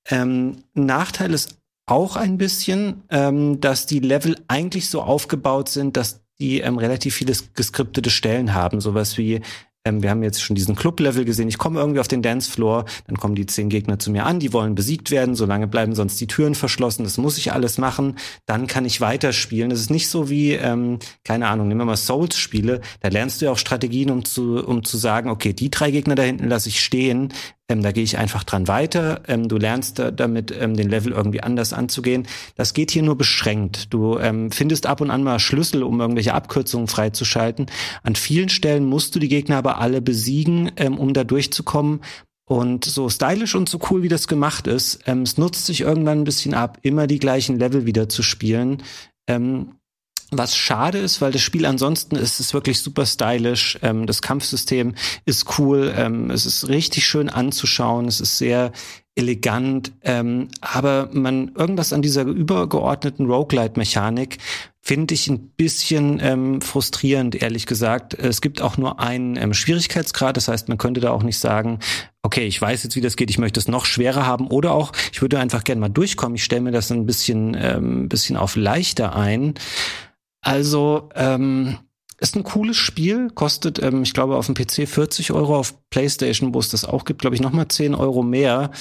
Ähm, Nachteil ist auch ein bisschen, ähm, dass die Level eigentlich so aufgebaut sind, dass die ähm, relativ viele geskriptete Stellen haben, sowas wie ähm, wir haben jetzt schon diesen Club-Level gesehen. Ich komme irgendwie auf den Dancefloor, dann kommen die zehn Gegner zu mir an, die wollen besiegt werden, solange bleiben sonst die Türen verschlossen. Das muss ich alles machen. Dann kann ich weiterspielen. Das ist nicht so wie, ähm, keine Ahnung, nehmen wir mal Souls-Spiele. Da lernst du ja auch Strategien, um zu, um zu sagen, okay, die drei Gegner da hinten lasse ich stehen. Ähm, da gehe ich einfach dran weiter. Ähm, du lernst da, damit, ähm, den Level irgendwie anders anzugehen. Das geht hier nur beschränkt. Du ähm, findest ab und an mal Schlüssel, um irgendwelche Abkürzungen freizuschalten. An vielen Stellen musst du die Gegner aber alle besiegen, ähm, um da durchzukommen. Und so stylisch und so cool, wie das gemacht ist, ähm, es nutzt sich irgendwann ein bisschen ab, immer die gleichen Level wieder zu spielen. Ähm, was schade ist, weil das Spiel ansonsten ist es wirklich super stylisch. Ähm, das Kampfsystem ist cool. Ähm, es ist richtig schön anzuschauen. Es ist sehr elegant. Ähm, aber man irgendwas an dieser übergeordneten Roguelite-Mechanik finde ich ein bisschen ähm, frustrierend, ehrlich gesagt. Es gibt auch nur einen ähm, Schwierigkeitsgrad. Das heißt, man könnte da auch nicht sagen, okay, ich weiß jetzt, wie das geht, ich möchte es noch schwerer haben. Oder auch, ich würde einfach gerne mal durchkommen. Ich stelle mir das ein bisschen, ähm, bisschen auf leichter ein. Also, ähm, ist ein cooles Spiel, kostet, ähm, ich glaube, auf dem PC 40 Euro, auf PlayStation, wo es das auch gibt, glaube ich, nochmal 10 Euro mehr.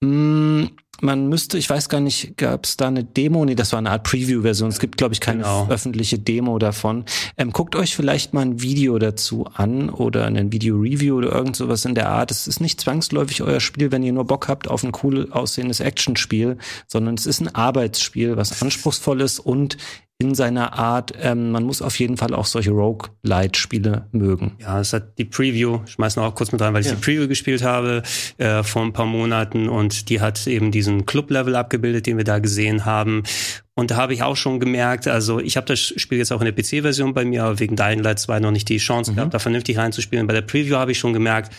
Mm, man müsste, ich weiß gar nicht, gab es da eine Demo? Nee, das war eine Art Preview-Version. Es gibt, glaube ich, keine genau. öffentliche Demo davon. Ähm, guckt euch vielleicht mal ein Video dazu an oder ein Video-Review oder irgend sowas in der Art. Es ist nicht zwangsläufig euer Spiel, wenn ihr nur Bock habt auf ein cool aussehendes Actionspiel, sondern es ist ein Arbeitsspiel, was anspruchsvoll ist und in seiner Art. Ähm, man muss auf jeden Fall auch solche Rogue-Light-Spiele mögen. Ja, es hat die Preview, ich schmeiß noch auch kurz mit rein, weil ich ja. die Preview gespielt habe äh, vor ein paar Monaten und die hat eben diesen Club-Level abgebildet, den wir da gesehen haben. Und da habe ich auch schon gemerkt, also ich habe das Spiel jetzt auch in der PC-Version bei mir, aber wegen Dying Light 2 noch nicht die Chance mhm. gehabt, da vernünftig reinzuspielen. Bei der Preview habe ich schon gemerkt,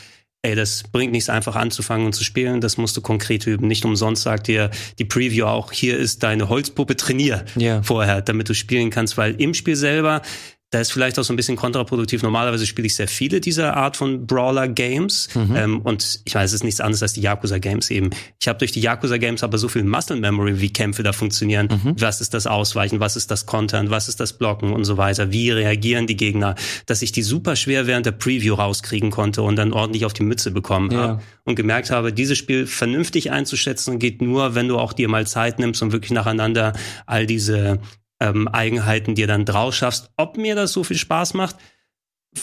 ey, das bringt nichts einfach anzufangen und zu spielen, das musst du konkret üben. Nicht umsonst sagt dir die Preview auch, hier ist deine Holzpuppe, trainier yeah. vorher, damit du spielen kannst, weil im Spiel selber da ist vielleicht auch so ein bisschen kontraproduktiv. Normalerweise spiele ich sehr viele dieser Art von Brawler-Games. Mhm. Ähm, und ich weiß, es ist nichts anderes als die Yakuza-Games eben. Ich habe durch die Yakuza-Games aber so viel Muscle Memory, wie Kämpfe da funktionieren. Mhm. Was ist das Ausweichen? Was ist das Kontern? Was ist das Blocken und so weiter? Wie reagieren die Gegner? Dass ich die super schwer während der Preview rauskriegen konnte und dann ordentlich auf die Mütze bekommen ja. habe. Und gemerkt habe, dieses Spiel vernünftig einzuschätzen geht nur, wenn du auch dir mal Zeit nimmst und wirklich nacheinander all diese ähm, Eigenheiten dir dann draus schaffst. Ob mir das so viel Spaß macht,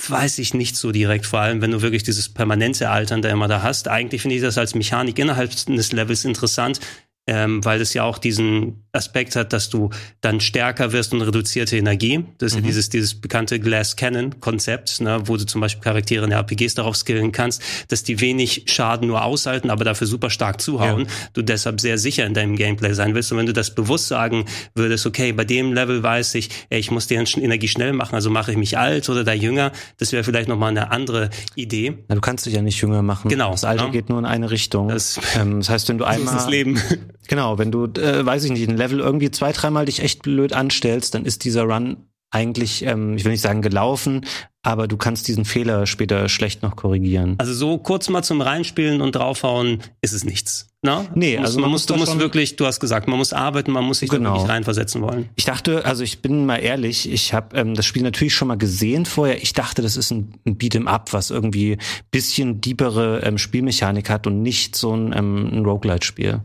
weiß ich nicht so direkt, vor allem wenn du wirklich dieses permanente Altern da immer da hast. Eigentlich finde ich das als Mechanik innerhalb des Levels interessant ähm, weil es ja auch diesen Aspekt hat, dass du dann stärker wirst und reduzierte Energie. Das ist mhm. ja dieses, dieses bekannte Glass Cannon Konzept, ne, wo du zum Beispiel Charaktere in der RPGs darauf skillen kannst, dass die wenig Schaden nur aushalten, aber dafür super stark zuhauen. Ja. Du deshalb sehr sicher in deinem Gameplay sein willst. Und wenn du das bewusst sagen würdest, okay, bei dem Level weiß ich, ey, ich muss deren Energie schnell machen, also mache ich mich alt oder da jünger, das wäre vielleicht nochmal eine andere Idee. Na, du kannst dich ja nicht jünger machen. Genau. Das Alter ja. geht nur in eine Richtung. Das, ähm, das heißt, wenn du einmal... Das Leben. Genau, wenn du, äh, weiß ich nicht, ein Level irgendwie zwei, dreimal dich echt blöd anstellst, dann ist dieser Run eigentlich, ähm, ich will nicht sagen gelaufen, aber du kannst diesen Fehler später schlecht noch korrigieren. Also so kurz mal zum Reinspielen und draufhauen ist es nichts. Na? Nee, also man, man muss, du musst wirklich, du hast gesagt, man muss arbeiten, man muss sich genau. da wirklich reinversetzen wollen. Ich dachte, also ich bin mal ehrlich, ich habe ähm, das Spiel natürlich schon mal gesehen vorher. Ich dachte, das ist ein, ein Beat'em Up, was irgendwie bisschen diepere ähm, Spielmechanik hat und nicht so ein, ähm, ein Roguelite-Spiel.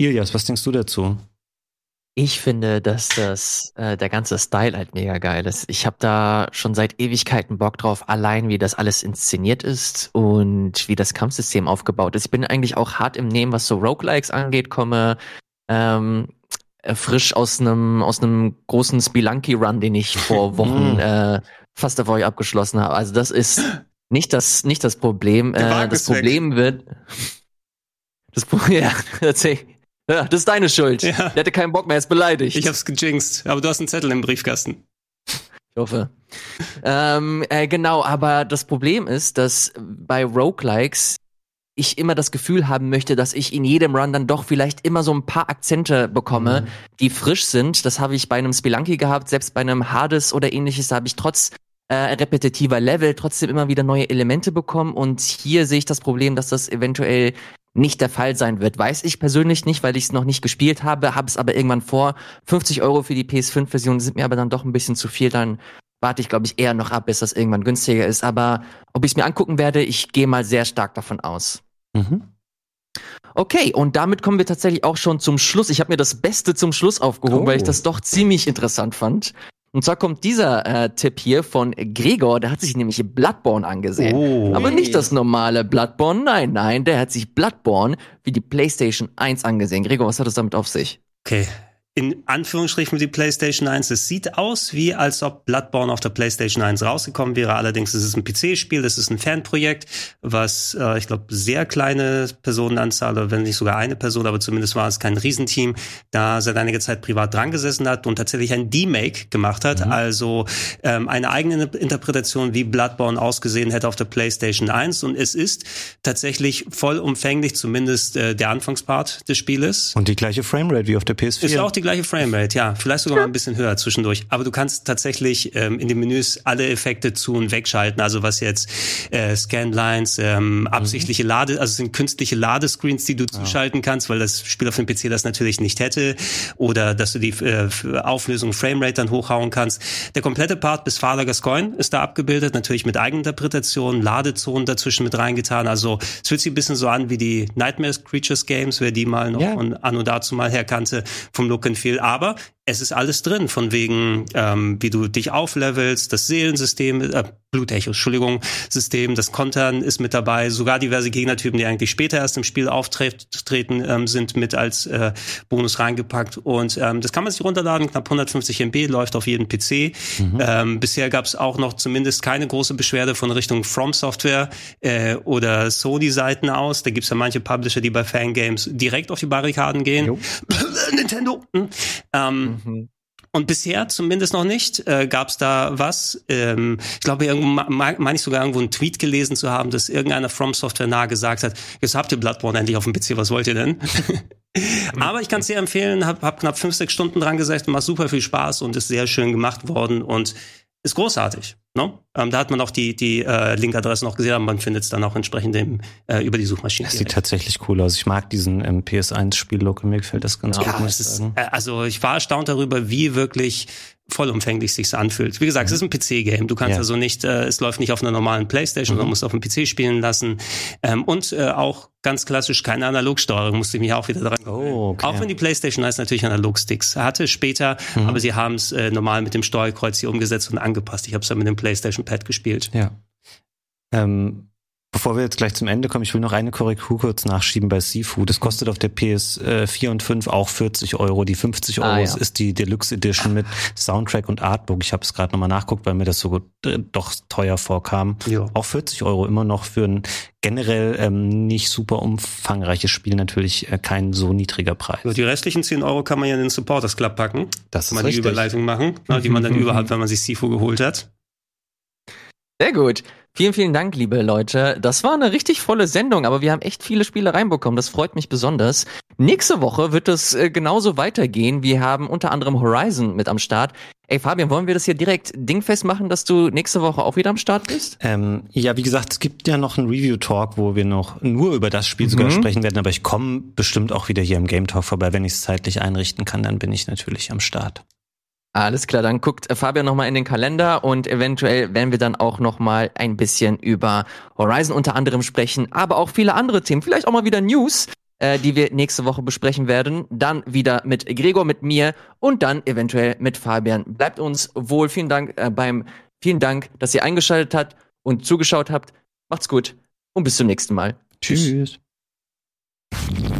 Ilias, was denkst du dazu? Ich finde, dass das äh, der ganze Style halt mega geil ist. Ich habe da schon seit Ewigkeiten Bock drauf, allein wie das alles inszeniert ist und wie das Kampfsystem aufgebaut ist. Ich bin eigentlich auch hart im Nehmen, was so Roguelikes angeht, komme ähm, äh, frisch aus einem aus einem großen Spelunky Run, den ich vor Wochen äh, fast davor abgeschlossen habe. Also das ist nicht das nicht das Problem. Äh, das Problem wird das, ja, tatsächlich. Ja, das ist deine Schuld. Ja. Der hatte keinen Bock mehr, er ist beleidigt. Ich hab's gejinxt, aber du hast einen Zettel im Briefkasten. Ich hoffe. ähm, äh, genau, aber das Problem ist, dass bei Roguelikes ich immer das Gefühl haben möchte, dass ich in jedem Run dann doch vielleicht immer so ein paar Akzente bekomme, mhm. die frisch sind. Das habe ich bei einem Spelunky gehabt, selbst bei einem Hades oder ähnliches, da habe ich trotz äh, repetitiver Level trotzdem immer wieder neue Elemente bekommen. Und hier sehe ich das Problem, dass das eventuell nicht der Fall sein wird. Weiß ich persönlich nicht, weil ich es noch nicht gespielt habe, habe es aber irgendwann vor. 50 Euro für die PS5-Version sind mir aber dann doch ein bisschen zu viel. Dann warte ich, glaube ich, eher noch ab, bis das irgendwann günstiger ist. Aber ob ich es mir angucken werde, ich gehe mal sehr stark davon aus. Mhm. Okay, und damit kommen wir tatsächlich auch schon zum Schluss. Ich habe mir das Beste zum Schluss aufgehoben, oh. weil ich oh. das doch ziemlich interessant fand. Und zwar kommt dieser äh, Tipp hier von Gregor, der hat sich nämlich Bloodborne angesehen. Oh. Aber nicht das normale Bloodborne, nein, nein, der hat sich Bloodborne wie die PlayStation 1 angesehen. Gregor, was hat es damit auf sich? Okay, in Anführungsstrichen die PlayStation 1. Es sieht aus, wie als ob Bloodborne auf der PlayStation 1 rausgekommen wäre. Allerdings ist es ein PC-Spiel, das ist ein Fanprojekt, was äh, ich glaube sehr kleine Personenanzahl oder wenn nicht sogar eine Person, aber zumindest war es kein Riesenteam, da seit einiger Zeit privat dran gesessen hat und tatsächlich ein D-Make gemacht hat, mhm. also ähm, eine eigene Interpretation, wie Bloodborne ausgesehen hätte auf der PlayStation 1 und es ist tatsächlich vollumfänglich, zumindest äh, der Anfangspart des Spieles. Und die gleiche Framerate wie auf der PS4. Ist auch die gleiche Framerate, ja. Vielleicht sogar mal ein bisschen höher zwischendurch. Aber du kannst tatsächlich ähm, in den Menüs alle Effekte zu- und wegschalten. Also was jetzt äh, Scanlines, ähm, mhm. absichtliche Lade, also es sind künstliche Ladescreens, die du ja. zuschalten kannst, weil das Spiel auf dem PC das natürlich nicht hätte. Oder dass du die äh, Auflösung Framerate dann hochhauen kannst. Der komplette Part bis Father Gascoigne ist da abgebildet, natürlich mit Eigeninterpretation, Ladezonen dazwischen mit reingetan. Also es fühlt sich ein bisschen so an wie die Nightmare Creatures Games, wer die mal noch ja. von Anno dazu mal herkannte, vom Look Feel. Aber es ist alles drin, von wegen, ähm, wie du dich auflevelst, das Seelensystem, äh, Blutecho, Entschuldigung, System, das Kontern ist mit dabei, sogar diverse Gegnertypen, die eigentlich später erst im Spiel auftreten, ähm, sind mit als äh, Bonus reingepackt. Und ähm, das kann man sich runterladen, knapp 150 MB, läuft auf jedem PC. Mhm. Ähm, bisher gab es auch noch zumindest keine große Beschwerde von Richtung From Software äh, oder Sony-Seiten aus. Da gibt es ja manche Publisher, die bei Fangames direkt auf die Barrikaden gehen. Nintendo. Hm. Ähm, Mhm. Und bisher zumindest noch nicht äh, gab es da was. Ähm, ich glaube, irgendwo meine ich sogar irgendwo einen Tweet gelesen zu haben, dass irgendeiner From Software nahe gesagt hat, jetzt habt ihr Bloodborne endlich auf dem PC, was wollt ihr denn? Aber ich kann es dir empfehlen, hab, hab knapp fünf, sechs Stunden dran gesessen, macht super viel Spaß und ist sehr schön gemacht worden und ist großartig. Ne? Ähm, da hat man auch die, die äh, Linkadresse noch gesehen, aber man findet es dann auch entsprechend im, äh, über die Suchmaschine. Das sieht tatsächlich cool aus. Ich mag diesen ähm, PS1-Spiel-Look, mir gefällt das ganz ja, gut. Ist, äh, also ich war erstaunt darüber, wie wirklich vollumfänglich sich anfühlt. Wie gesagt, mhm. es ist ein PC-Game. Du kannst ja. also nicht, äh, es läuft nicht auf einer normalen Playstation, mhm. sondern musst auf dem PC spielen lassen. Ähm, und äh, auch ganz klassisch keine Analogsteuerung, musste ich mich auch wieder dran oh, okay. Auch wenn die Playstation 1 natürlich Analogsticks hatte später, mhm. aber sie haben es äh, normal mit dem Steuerkreuz hier umgesetzt und angepasst. Ich habe es dann mit dem Playstation Pad gespielt. Ja. Ähm, Bevor wir jetzt gleich zum Ende kommen, ich will noch eine Korrektur kurz nachschieben bei Seafood. Das kostet auf der PS4 und 5 auch 40 Euro. Die 50 Euro ah, ja. ist die Deluxe Edition mit Soundtrack und Artbook. Ich habe es gerade nochmal nachguckt, weil mir das so doch teuer vorkam. Ja. Auch 40 Euro immer noch für ein generell ähm, nicht super umfangreiches Spiel natürlich äh, kein so niedriger Preis. Die restlichen 10 Euro kann man ja in den Supporters Club packen. Das ist kann man richtig. die Überleitung machen, die man dann überhaupt, wenn man sich Seafood geholt hat. Sehr gut. Vielen, vielen Dank, liebe Leute. Das war eine richtig volle Sendung, aber wir haben echt viele Spiele reinbekommen. Das freut mich besonders. Nächste Woche wird es äh, genauso weitergehen. Wir haben unter anderem Horizon mit am Start. Ey, Fabian, wollen wir das hier direkt dingfest machen, dass du nächste Woche auch wieder am Start bist? Ähm, ja, wie gesagt, es gibt ja noch einen Review-Talk, wo wir noch nur über das Spiel mhm. sogar sprechen werden, aber ich komme bestimmt auch wieder hier im Game Talk vorbei. Wenn ich es zeitlich einrichten kann, dann bin ich natürlich am Start. Alles klar, dann guckt Fabian nochmal in den Kalender und eventuell werden wir dann auch nochmal ein bisschen über Horizon unter anderem sprechen, aber auch viele andere Themen, vielleicht auch mal wieder News, äh, die wir nächste Woche besprechen werden. Dann wieder mit Gregor, mit mir und dann eventuell mit Fabian. Bleibt uns wohl. Vielen Dank äh, beim, vielen Dank, dass ihr eingeschaltet habt und zugeschaut habt. Macht's gut und bis zum nächsten Mal. Tschüss. Tschüss.